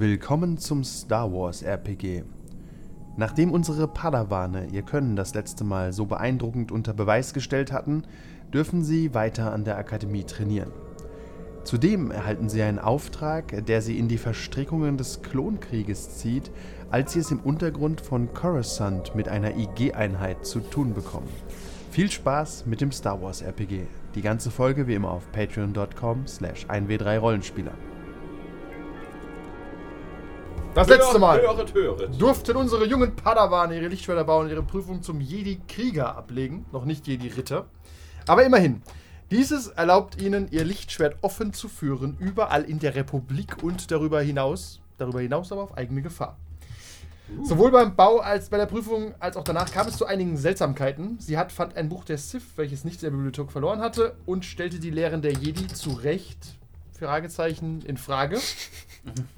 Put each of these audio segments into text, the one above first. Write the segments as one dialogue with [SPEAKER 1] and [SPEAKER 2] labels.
[SPEAKER 1] Willkommen zum Star Wars RPG. Nachdem unsere Padawane ihr Können das letzte Mal so beeindruckend unter Beweis gestellt hatten, dürfen sie weiter an der Akademie trainieren. Zudem erhalten sie einen Auftrag, der sie in die Verstrickungen des Klonkrieges zieht, als sie es im Untergrund von Coruscant mit einer IG-Einheit zu tun bekommen. Viel Spaß mit dem Star Wars RPG. Die ganze Folge wie immer auf patreon.com/1w3rollenspieler.
[SPEAKER 2] Das letzte Mal
[SPEAKER 3] höret, höret.
[SPEAKER 2] durften unsere jungen Padawane ihre Lichtschwerter bauen und ihre Prüfung zum Jedi-Krieger ablegen. Noch nicht Jedi-Ritter. Aber immerhin. Dieses erlaubt ihnen, ihr Lichtschwert offen zu führen, überall in der Republik und darüber hinaus. Darüber hinaus aber auf eigene Gefahr. Uh. Sowohl beim Bau als bei der Prüfung als auch danach kam es zu einigen Seltsamkeiten. Sie hat, fand ein Buch der Sith, welches nicht der Bibliothek verloren hatte, und stellte die Lehren der Jedi zu Recht Fragezeichen in Frage.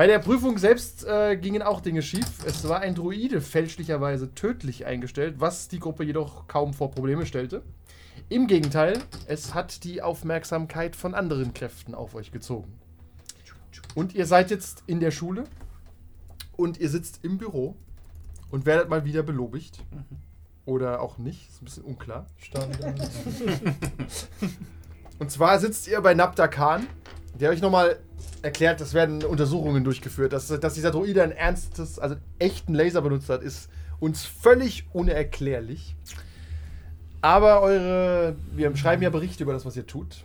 [SPEAKER 2] Bei der Prüfung selbst äh, gingen auch Dinge schief. Es war ein Druide fälschlicherweise tödlich eingestellt, was die Gruppe jedoch kaum vor Probleme stellte. Im Gegenteil, es hat die Aufmerksamkeit von anderen Kräften auf euch gezogen. Und ihr seid jetzt in der Schule und ihr sitzt im Büro und werdet mal wieder belobigt. Oder auch nicht, ist ein bisschen unklar. Und zwar sitzt ihr bei Nabda Khan, der euch nochmal erklärt, es werden Untersuchungen durchgeführt. Dass, dass dieser Droide ein ernstes, also echten Laser benutzt hat, ist uns völlig unerklärlich. Aber eure, wir schreiben ja Berichte über das, was ihr tut.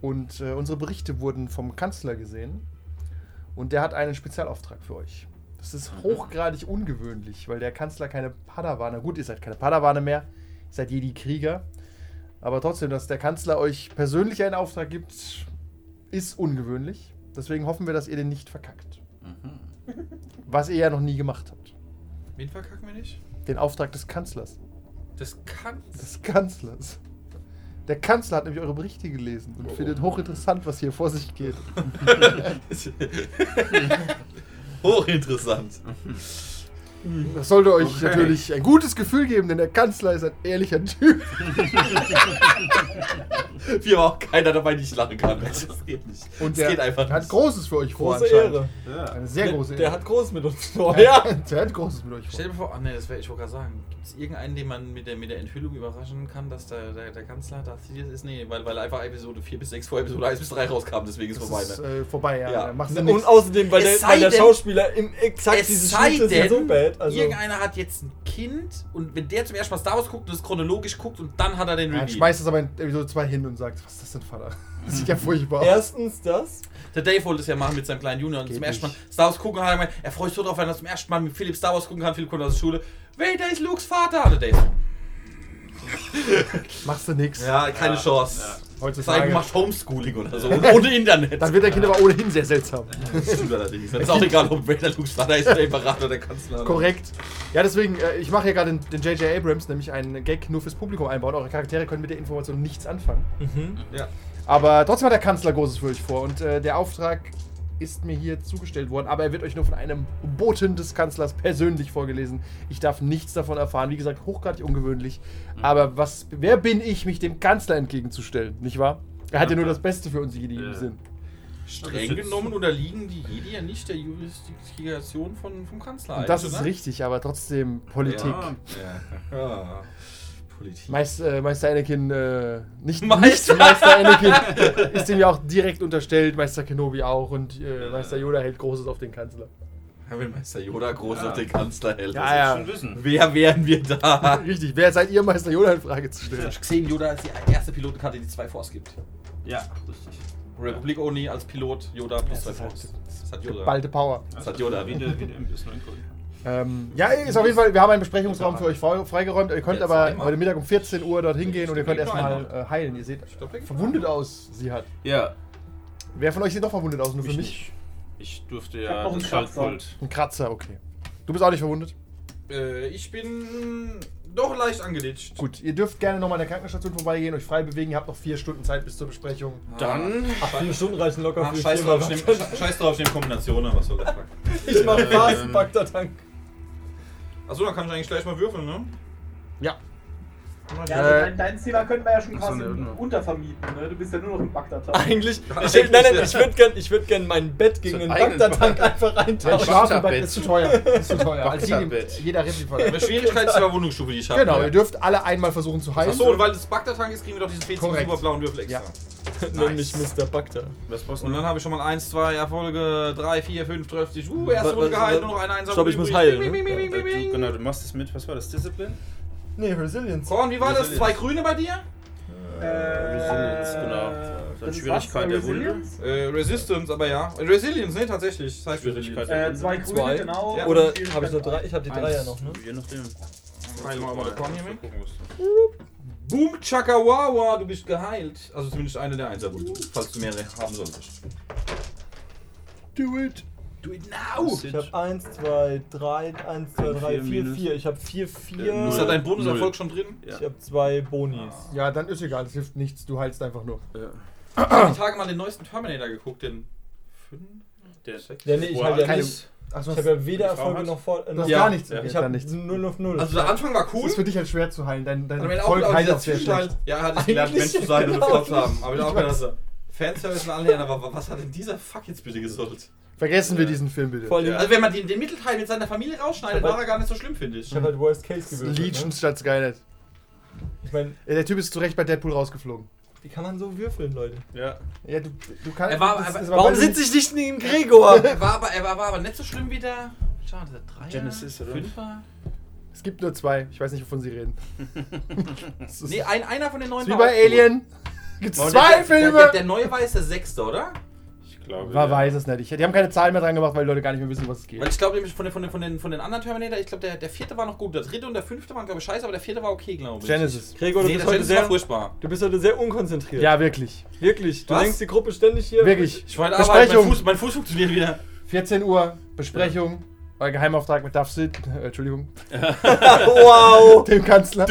[SPEAKER 2] Und äh, unsere Berichte wurden vom Kanzler gesehen. Und der hat einen Spezialauftrag für euch. Das ist hochgradig ungewöhnlich, weil der Kanzler keine Padawane, gut, ihr seid keine Padawane mehr, ihr seid Jedi-Krieger. Aber trotzdem, dass der Kanzler euch persönlich einen Auftrag gibt, ist ungewöhnlich. Deswegen hoffen wir, dass ihr den nicht verkackt. Was ihr ja noch nie gemacht habt.
[SPEAKER 3] Wen verkacken wir nicht?
[SPEAKER 2] Den Auftrag des Kanzlers.
[SPEAKER 3] Das kann.
[SPEAKER 2] Des Kanzlers. Der Kanzler hat nämlich eure Berichte gelesen und findet hochinteressant, was hier vor sich geht.
[SPEAKER 3] Hochinteressant.
[SPEAKER 2] Das sollte euch
[SPEAKER 3] Okay.
[SPEAKER 2] natürlich ein gutes Gefühl geben, denn der Kanzler ist ein ehrlicher Typ.
[SPEAKER 3] Wie aber auch keiner dabei nicht lachen kann. Das geht nicht.
[SPEAKER 2] Und
[SPEAKER 3] das
[SPEAKER 2] der
[SPEAKER 3] geht einfach
[SPEAKER 2] hat
[SPEAKER 3] nicht.
[SPEAKER 2] Großes für euch vor.
[SPEAKER 4] Große
[SPEAKER 2] anscheinend.
[SPEAKER 4] Ehre.
[SPEAKER 2] Eine sehr große
[SPEAKER 4] Der
[SPEAKER 2] Ehre.
[SPEAKER 4] hat groß mit uns vor.
[SPEAKER 3] Ja.
[SPEAKER 2] der hat Großes mit euch vor.
[SPEAKER 3] Stell dir vor, ach nee, das wäre ich wollte gerade sagen. Gibt es irgendeinen, den man mit der, mit der Enthüllung überraschen kann, dass der, der, der Kanzler Darth Sidious ist? Nee, weil, weil einfach Episode 4 bis 6 vor Episode 1 bis 3 rauskam, deswegen ist
[SPEAKER 2] Das
[SPEAKER 3] vorbei.
[SPEAKER 2] ist
[SPEAKER 3] Ne?
[SPEAKER 2] äh, vorbei, ja.
[SPEAKER 3] Ja.
[SPEAKER 2] Da
[SPEAKER 4] Und
[SPEAKER 2] nichts.
[SPEAKER 4] außerdem, weil
[SPEAKER 3] Es
[SPEAKER 4] der, weil der Schauspieler im exakt
[SPEAKER 3] Es
[SPEAKER 4] diese
[SPEAKER 3] sei
[SPEAKER 4] Schnitte ist ja so bad. Also,
[SPEAKER 3] irgendeiner hat jetzt ein Kind und wenn der zum ersten Mal Star Wars guckt und es chronologisch guckt und dann hat er den
[SPEAKER 2] Dann
[SPEAKER 3] Reveal.
[SPEAKER 2] schmeißt es aber in Episode 2 hin und sagt, was ist das denn, Vater? Das sieht ja furchtbar aus.
[SPEAKER 4] erstens das.
[SPEAKER 3] Der Dave wollte es ja machen mit seinem kleinen Junior und
[SPEAKER 2] Geht
[SPEAKER 3] zum ersten Mal
[SPEAKER 2] nicht.
[SPEAKER 3] Star Wars gucken und hat er gemeint, er freut sich so drauf, wenn er zum ersten Mal mit Philipp Star Wars gucken kann. Philipp kommt aus der Schule. Wait, da ist Lukes Vater. Und der Dave.
[SPEAKER 2] Machst du nix.
[SPEAKER 3] Ja, keine Chance. Sei du
[SPEAKER 2] Heutzutage.
[SPEAKER 3] machst Homeschooling oder so. Und ohne Internet.
[SPEAKER 2] Dann wird der Kind aber ohnehin sehr seltsam.
[SPEAKER 3] Das stimmt allerdings. Dann ist auch egal, ob Vader Lukes Vater ist, der Imperator oder der Kanzler.
[SPEAKER 2] Korrekt. Ja, deswegen, äh, ich mache hier gerade den J.J. Abrams, nämlich einen Gag nur fürs Publikum einbauen. Eure Charaktere können mit der Information nichts anfangen.
[SPEAKER 3] Ja.
[SPEAKER 2] Aber trotzdem hat der Kanzler Großes für euch vor und äh, der Auftrag ist mir hier zugestellt worden, aber er wird euch nur von einem Boten des Kanzlers persönlich vorgelesen. Ich darf nichts davon erfahren. Wie gesagt, hochgradig ungewöhnlich. Aber was, wer bin ich, mich dem Kanzler entgegenzustellen, nicht wahr? Er hat ja nur das Beste für uns Jedi im
[SPEAKER 5] Ja.
[SPEAKER 2] Sinn.
[SPEAKER 3] Streng genommen unterliegen die Jedi ja nicht der Jurisdiktion von, vom Kanzler.
[SPEAKER 2] Und das ist
[SPEAKER 3] oder?
[SPEAKER 2] richtig, aber trotzdem Politik.
[SPEAKER 5] Ja.
[SPEAKER 3] Ja. Politik.
[SPEAKER 2] Meister, äh, Meister Anakin, äh, nicht
[SPEAKER 3] Meister-
[SPEAKER 2] nicht Meister Anakin ist ihm ja auch direkt unterstellt, Meister Kenobi auch und äh, Meister Yoda hält Großes auf den Kanzler.
[SPEAKER 3] Ja, wenn Meister Yoda groß
[SPEAKER 5] Ja.
[SPEAKER 3] auf den Kanzler hält.
[SPEAKER 2] Ja,
[SPEAKER 3] das
[SPEAKER 2] ja.
[SPEAKER 5] Schon wissen.
[SPEAKER 3] Wer wären wir da?
[SPEAKER 2] Richtig, wer seid ihr, Meister Yoda in Frage zu stellen?
[SPEAKER 3] Ich gesehen, Yoda ist die erste Pilotenkarte, die zwei Force gibt.
[SPEAKER 5] Ja, richtig.
[SPEAKER 3] Republic Only als Pilot, Yoda plus zwei
[SPEAKER 2] ist
[SPEAKER 3] Force. Das hat Yoda.
[SPEAKER 2] Geballte Power.
[SPEAKER 3] Das hat Yoda.
[SPEAKER 5] Wie der, wie der MBS 9
[SPEAKER 2] Ähm, ja, ist auf jeden Fall, wir haben einen Besprechungsraum für euch frei- freigeräumt. Ihr könnt
[SPEAKER 3] Jetzt
[SPEAKER 2] aber
[SPEAKER 3] einmal.
[SPEAKER 2] heute Mittag um 14 Uhr dorthin gehen und ihr könnt erstmal äh, heilen. Ihr seht verwundet aus, sie hat.
[SPEAKER 5] Ja,
[SPEAKER 2] Wer von euch sieht noch verwundet aus? Nur für
[SPEAKER 5] ich
[SPEAKER 2] mich?
[SPEAKER 5] nicht. Ich durfte
[SPEAKER 4] Ich
[SPEAKER 5] ja
[SPEAKER 4] noch einen
[SPEAKER 5] das
[SPEAKER 4] Kratzer.
[SPEAKER 5] Schaltpult.
[SPEAKER 2] Ein Kratzer, okay. Du bist auch nicht verwundet?
[SPEAKER 3] Äh, ich bin doch leicht angeditscht.
[SPEAKER 2] Gut, ihr dürft gerne nochmal an der Krankenstation vorbeigehen, euch frei bewegen. Ihr habt noch vier Stunden Zeit bis zur Besprechung.
[SPEAKER 3] Dann.
[SPEAKER 4] Ach, vier Stunden reichen locker
[SPEAKER 3] Ach,
[SPEAKER 4] für
[SPEAKER 3] scheiß drauf, ich nehm, scheiß drauf, ich nehm Kombinationen, was soll der Fuck.
[SPEAKER 4] Ich mach
[SPEAKER 5] Ähm,
[SPEAKER 4] Phasenpack der Tank.
[SPEAKER 3] Achso, dann kann ich eigentlich gleich mal würfeln, ne?
[SPEAKER 2] Ja.
[SPEAKER 6] Ja, also
[SPEAKER 2] Äh,
[SPEAKER 6] dein, dein Zimmer könnten wir ja schon quasi untervermieten, ne? Du bist ja nur noch im Bagdad.
[SPEAKER 4] Eigentlich. Ich, nein, nein,
[SPEAKER 3] ja.
[SPEAKER 4] ich würde gern, ich würd gern mein Bett gegen
[SPEAKER 5] So
[SPEAKER 4] den
[SPEAKER 5] ein eigenes
[SPEAKER 4] Bagdad-Tank einfach
[SPEAKER 2] Mein
[SPEAKER 4] eintauschen.
[SPEAKER 2] Schlafbett
[SPEAKER 5] Bagdad-Bett.
[SPEAKER 2] ist zu teuer. Ist zu teuer. Als jeder von
[SPEAKER 3] Eine Schwierigkeit ist die Überwundungsstufe, die ich habe.
[SPEAKER 2] Genau, ihr dürft alle einmal versuchen zu heilen.
[SPEAKER 3] Achso, und weil das Bagdad-Tank ist, kriegen wir doch diesen 40
[SPEAKER 2] Korrekt.
[SPEAKER 3] super blauen Würfel extra.
[SPEAKER 4] Nenn mich Mr. Bagdad.
[SPEAKER 3] Und dann habe ich schon mal 1, 2 Erfolge, 3, 4, 5, 30. Uh, erste Runde geheilt, nur noch eine Einsatz.
[SPEAKER 4] Stopp, ich muss heilen,
[SPEAKER 5] Genau, du machst es mit, was war das, Discipline?
[SPEAKER 4] Nee, Resilience.
[SPEAKER 3] Korn, wie war das?
[SPEAKER 5] Resilience.
[SPEAKER 3] Zwei Grüne bei dir?
[SPEAKER 6] Äh,
[SPEAKER 5] Resilience, genau.
[SPEAKER 6] das
[SPEAKER 5] Dann Schwierigkeit der Wunde.
[SPEAKER 3] Äh, Resistance, aber ja. Resilience, ne, tatsächlich. Das heißt
[SPEAKER 5] Schwierigkeit
[SPEAKER 6] Äh, zwei grüne,
[SPEAKER 4] Zwei.
[SPEAKER 6] genau.
[SPEAKER 3] Ja.
[SPEAKER 4] Oder habe ich nur
[SPEAKER 6] drei.
[SPEAKER 4] Ich habe die drei ja noch, ne?
[SPEAKER 5] Je nachdem.
[SPEAKER 3] Heil mal der Korn hier
[SPEAKER 5] du.
[SPEAKER 3] Boom Chakawawa, du bist geheilt. Also zumindest eine der Einserwunden, falls du mehrere haben solltest.
[SPEAKER 2] Do it.
[SPEAKER 3] Do it now!
[SPEAKER 4] Ich habe 1, 2, 3, 1, 2, 3,
[SPEAKER 5] Vier
[SPEAKER 4] 4,
[SPEAKER 5] minus.
[SPEAKER 4] 4. Ich habe 4,
[SPEAKER 5] Äh,
[SPEAKER 4] 4.
[SPEAKER 3] Ist da dein Bonuserfolg
[SPEAKER 5] Null.
[SPEAKER 3] schon drin?
[SPEAKER 5] Ja.
[SPEAKER 4] Ich habe zwei Bonis.
[SPEAKER 2] Ja, dann ist egal, das hilft nichts, du heilst einfach nur.
[SPEAKER 5] Ja.
[SPEAKER 3] Ich habe die Tage mal den neuesten Terminator geguckt, den 5?
[SPEAKER 5] Der,
[SPEAKER 4] Ja, nee, ich habe ja nicht.
[SPEAKER 2] Achso,
[SPEAKER 4] Ich habe ja weder Erfolge
[SPEAKER 5] hat?
[SPEAKER 4] noch vor.
[SPEAKER 2] du
[SPEAKER 4] noch
[SPEAKER 3] Ja.
[SPEAKER 2] gar nichts.
[SPEAKER 5] Ja.
[SPEAKER 4] Ich habe
[SPEAKER 2] nichts.
[SPEAKER 4] 0 auf 0.
[SPEAKER 3] Also der Anfang war
[SPEAKER 2] Das
[SPEAKER 3] cool.
[SPEAKER 2] ist für dich halt schwer zu heilen. Dein, dein
[SPEAKER 3] auch
[SPEAKER 2] heilt auch sehr schlecht.
[SPEAKER 3] Ja, hat ich gelernt, Mensch zu sein und
[SPEAKER 4] Genau.
[SPEAKER 3] Haben. Aber ich auch gedacht, Fanservice und alle, aber was hat denn dieser Fuck jetzt bitte gesollt?
[SPEAKER 2] Vergessen wir diesen Film bitte.
[SPEAKER 4] Vor allem,
[SPEAKER 3] Also wenn man den, den Mittelteil mit seiner Familie rausschneidet, war er gar nicht so schlimm, finde ich.
[SPEAKER 4] ich habe halt Worst Case gewürfelt.
[SPEAKER 2] Legion
[SPEAKER 4] Ne?
[SPEAKER 2] statt Skynet.
[SPEAKER 4] Ich meine,
[SPEAKER 2] Ja, der Typ ist zu Recht bei Deadpool rausgeflogen.
[SPEAKER 4] wie kann man so würfeln, Leute?
[SPEAKER 5] ja.
[SPEAKER 2] Ja, du, du kannst.
[SPEAKER 3] Er war-
[SPEAKER 2] das
[SPEAKER 3] aber-
[SPEAKER 2] ist
[SPEAKER 4] Warum sitze ich nicht neben Gregor?
[SPEAKER 3] Er war aber, er war, war aber nicht so schlimm wie der. Schade, der Dreier.
[SPEAKER 5] Genesis, oder?
[SPEAKER 3] Fünfer?
[SPEAKER 2] Es gibt nur zwei. Ich weiß nicht, wovon sie reden. Das ist-
[SPEAKER 3] Nee, ein, einer von den neuen
[SPEAKER 2] ist wie
[SPEAKER 3] war
[SPEAKER 2] bei
[SPEAKER 3] auch gut.
[SPEAKER 2] Alien. Gibt's zwei
[SPEAKER 3] der, der,
[SPEAKER 2] Filme?
[SPEAKER 3] der, der neue war jetzt der sechste, oder?
[SPEAKER 5] Glaube.
[SPEAKER 2] Man
[SPEAKER 5] ja.
[SPEAKER 2] weiß es nicht. Ich, die haben keine Zahlen mehr dran gemacht, weil die Leute gar nicht mehr wissen, was es geht.
[SPEAKER 3] Weil ich glaube nämlich von den, von, den, von, den, von den anderen Terminator, ich glaube der, der vierte war noch gut. Der dritte und der fünfte waren glaube ich scheiße, aber der vierte war okay, glaube ich.
[SPEAKER 2] Genesis.
[SPEAKER 4] Gregor, du
[SPEAKER 3] Nee,
[SPEAKER 4] bist heute sehr,
[SPEAKER 3] furchtbar.
[SPEAKER 4] du bist heute sehr unkonzentriert.
[SPEAKER 2] Ja, wirklich.
[SPEAKER 4] Wirklich. Du
[SPEAKER 3] Was?
[SPEAKER 4] lenkst die Gruppe ständig hier.
[SPEAKER 2] Wirklich.
[SPEAKER 3] Ich wollte aber, mein. Fuß, mein Fuß funktioniert wieder.
[SPEAKER 2] 14 Uhr, Besprechung. Euer Geheimauftrag mit Duff Sid, äh, Entschuldigung,
[SPEAKER 4] wow.
[SPEAKER 2] dem Kanzler.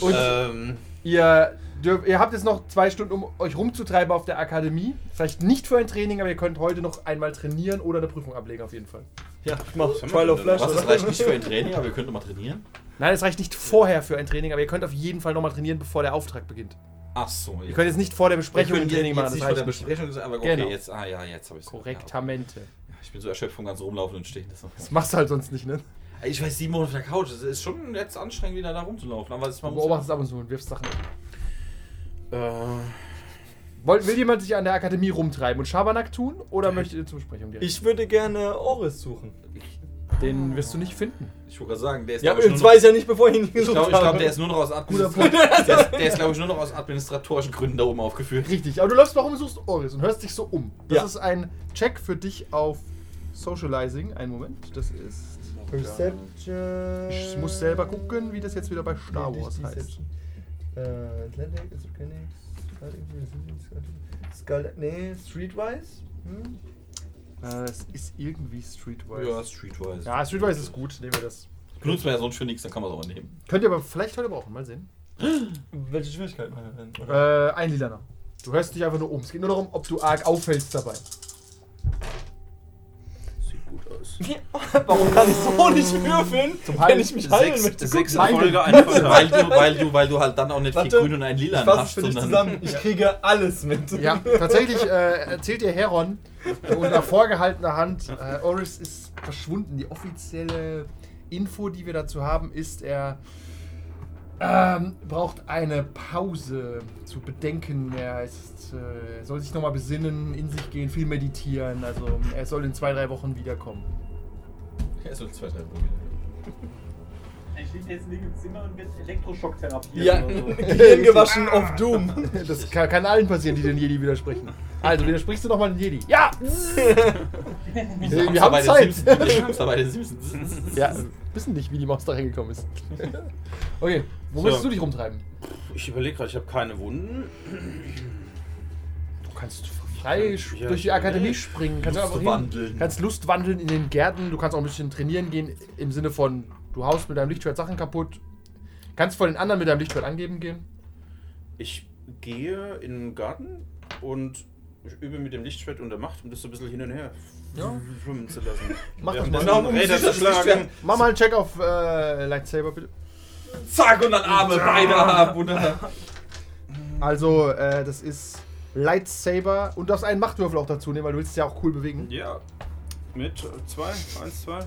[SPEAKER 2] Und
[SPEAKER 5] Ähm,
[SPEAKER 2] ihr, ihr habt jetzt noch zwei Stunden, um euch rumzutreiben auf der Akademie. Vielleicht nicht für ein Training, aber ihr könnt heute noch einmal trainieren oder eine Prüfung ablegen, auf jeden Fall.
[SPEAKER 4] Ja, ich mach Trial of Flash.
[SPEAKER 3] Was, das reicht nicht für ein Training, aber wir könnten mal trainieren.
[SPEAKER 2] Nein, es reicht nicht vorher für ein Training, aber ihr könnt auf jeden Fall nochmal trainieren, bevor der Auftrag beginnt.
[SPEAKER 3] Ach so.
[SPEAKER 2] Ihr könnt jetzt nicht vor der Besprechung ein Training
[SPEAKER 3] jetzt
[SPEAKER 2] machen, das
[SPEAKER 3] nicht vor der. Besprechung, aber okay,
[SPEAKER 2] Genau.
[SPEAKER 3] jetzt, ah ja, jetzt habe ich es.
[SPEAKER 2] Korrektamente.
[SPEAKER 3] Ja, ich bin so erschöpft vom ganzen Rumlaufen und Stehen. Das ist
[SPEAKER 2] Das machst du halt sonst nicht, ne?
[SPEAKER 3] ich weiß, sieben Monate auf der Couch, es ist schon jetzt anstrengend, wieder da rumzulaufen. Aber es,
[SPEAKER 2] Du
[SPEAKER 3] man muss
[SPEAKER 2] beobachtest ab und zu und wirfst Sachen.
[SPEAKER 5] Äh,
[SPEAKER 2] Wollt, will jemand sich an der Akademie rumtreiben und Schabernack tun oder möchtet ihr zur Besprechung direkt?
[SPEAKER 4] Ich würde gerne Oris suchen.
[SPEAKER 2] Den wirst du nicht finden.
[SPEAKER 3] Ich wollte gerade sagen, der ist
[SPEAKER 4] Ja,
[SPEAKER 3] ich, noch-
[SPEAKER 4] weiß ich ja nicht, bevor ich ihn
[SPEAKER 3] Ich
[SPEAKER 4] gesucht
[SPEAKER 3] glaube,
[SPEAKER 4] habe.
[SPEAKER 3] glaub, der ist nur noch aus Administrat der ist, der ist glaube ich, nur noch aus administratorischen Gründen da oben aufgeführt.
[SPEAKER 2] Richtig, aber du läufst warum suchst Oris und hörst dich so um. Das
[SPEAKER 4] Ja.
[SPEAKER 2] ist ein Check für dich auf Socializing. Einen Moment, das ist.
[SPEAKER 4] Perception.
[SPEAKER 2] Ich muss selber gucken, wie das jetzt wieder bei Star Wars heißt.
[SPEAKER 4] Äh, Atlantic, Esopenics, Skull, nee, Streetwise? Hm?
[SPEAKER 2] Äh, es ist irgendwie Streetwise.
[SPEAKER 3] Ja, Streetwise.
[SPEAKER 2] Ja, Streetwise ist gut, nehmen wir das.
[SPEAKER 3] Benutzt man ja sonst für nichts, dann kann man es auch nehmen.
[SPEAKER 2] Könnt ihr aber vielleicht heute brauchen, mal sehen.
[SPEAKER 4] Welche Schwierigkeit meine ich denn?
[SPEAKER 2] Äh, ein Lilaner. Du hörst dich einfach nur um. Es geht nur darum, ob du arg auffällst dabei.
[SPEAKER 4] Warum kann ich so nicht würfeln, wenn
[SPEAKER 2] Heilen.
[SPEAKER 4] ich mich heilen möchte?
[SPEAKER 5] Sechs
[SPEAKER 2] Nein,
[SPEAKER 5] Erfolge,
[SPEAKER 2] nein.
[SPEAKER 5] ein
[SPEAKER 3] Weil du, weil, du, weil du halt dann auch nicht
[SPEAKER 4] Warte,
[SPEAKER 3] viel Grün und ein Lila hast,
[SPEAKER 4] für dich
[SPEAKER 3] sondern.
[SPEAKER 4] zusammen. Ich kriege alles mit.
[SPEAKER 2] Ja, tatsächlich äh, erzählt dir Heron unter vorgehaltener Hand, äh, Oris ist verschwunden. Die offizielle Info, die wir dazu haben, ist, er ähm, braucht eine Pause zu bedenken. Er ist, äh, soll sich nochmal besinnen, in sich gehen, viel meditieren. Also er soll in zwei, drei Wochen wiederkommen.
[SPEAKER 3] Ja, so zwei, drei Wochen.
[SPEAKER 6] Ich liege jetzt nicht im Zimmer und wird Elektroschocktherapie.
[SPEAKER 4] Ja,
[SPEAKER 6] so.
[SPEAKER 4] Gehirn gewaschen auf Doom.
[SPEAKER 2] Das kann, kann allen passieren, die den Jedi widersprechen. Also, widersprichst du nochmal den Jedi? Ja!
[SPEAKER 3] Wir
[SPEAKER 2] haben Zeit.
[SPEAKER 3] Wir haben bei den Simpsons.
[SPEAKER 2] Ja, wissen nicht, wie die Maus da reingekommen ist. Okay, wo
[SPEAKER 5] So.
[SPEAKER 2] möchtest du dich rumtreiben?
[SPEAKER 5] Ich überlege gerade, ich habe keine Wunden.
[SPEAKER 2] Du kannst frei
[SPEAKER 5] Ja,
[SPEAKER 2] durch die Akademie springen. Kannst einfach hin,
[SPEAKER 3] Lustwandeln.
[SPEAKER 2] kannst Lust wandeln in den Gärten. Du kannst auch ein bisschen trainieren gehen im Sinne von, du haust mit deinem Lichtschwert Sachen kaputt. Kannst vor den anderen mit deinem Lichtschwert angeben gehen.
[SPEAKER 5] Ich gehe in den Garten und übe mit dem Lichtschwert unter Macht, um das so ein bisschen hin und her
[SPEAKER 2] Ja.
[SPEAKER 5] schwimmen zu lassen.
[SPEAKER 2] Mach das mal.
[SPEAKER 3] Genau, um
[SPEAKER 5] Räder zu schlagen.
[SPEAKER 2] Mach mal einen Check auf äh, Lightsaber, bitte.
[SPEAKER 3] Zack, und dann Arme, Beine ab. Und
[SPEAKER 2] Also, äh, das ist Lightsaber und du darfst einen Machtwürfel auch dazu nehmen, weil du willst es ja auch cool bewegen.
[SPEAKER 5] Ja. Mit zwei, eins, zwei.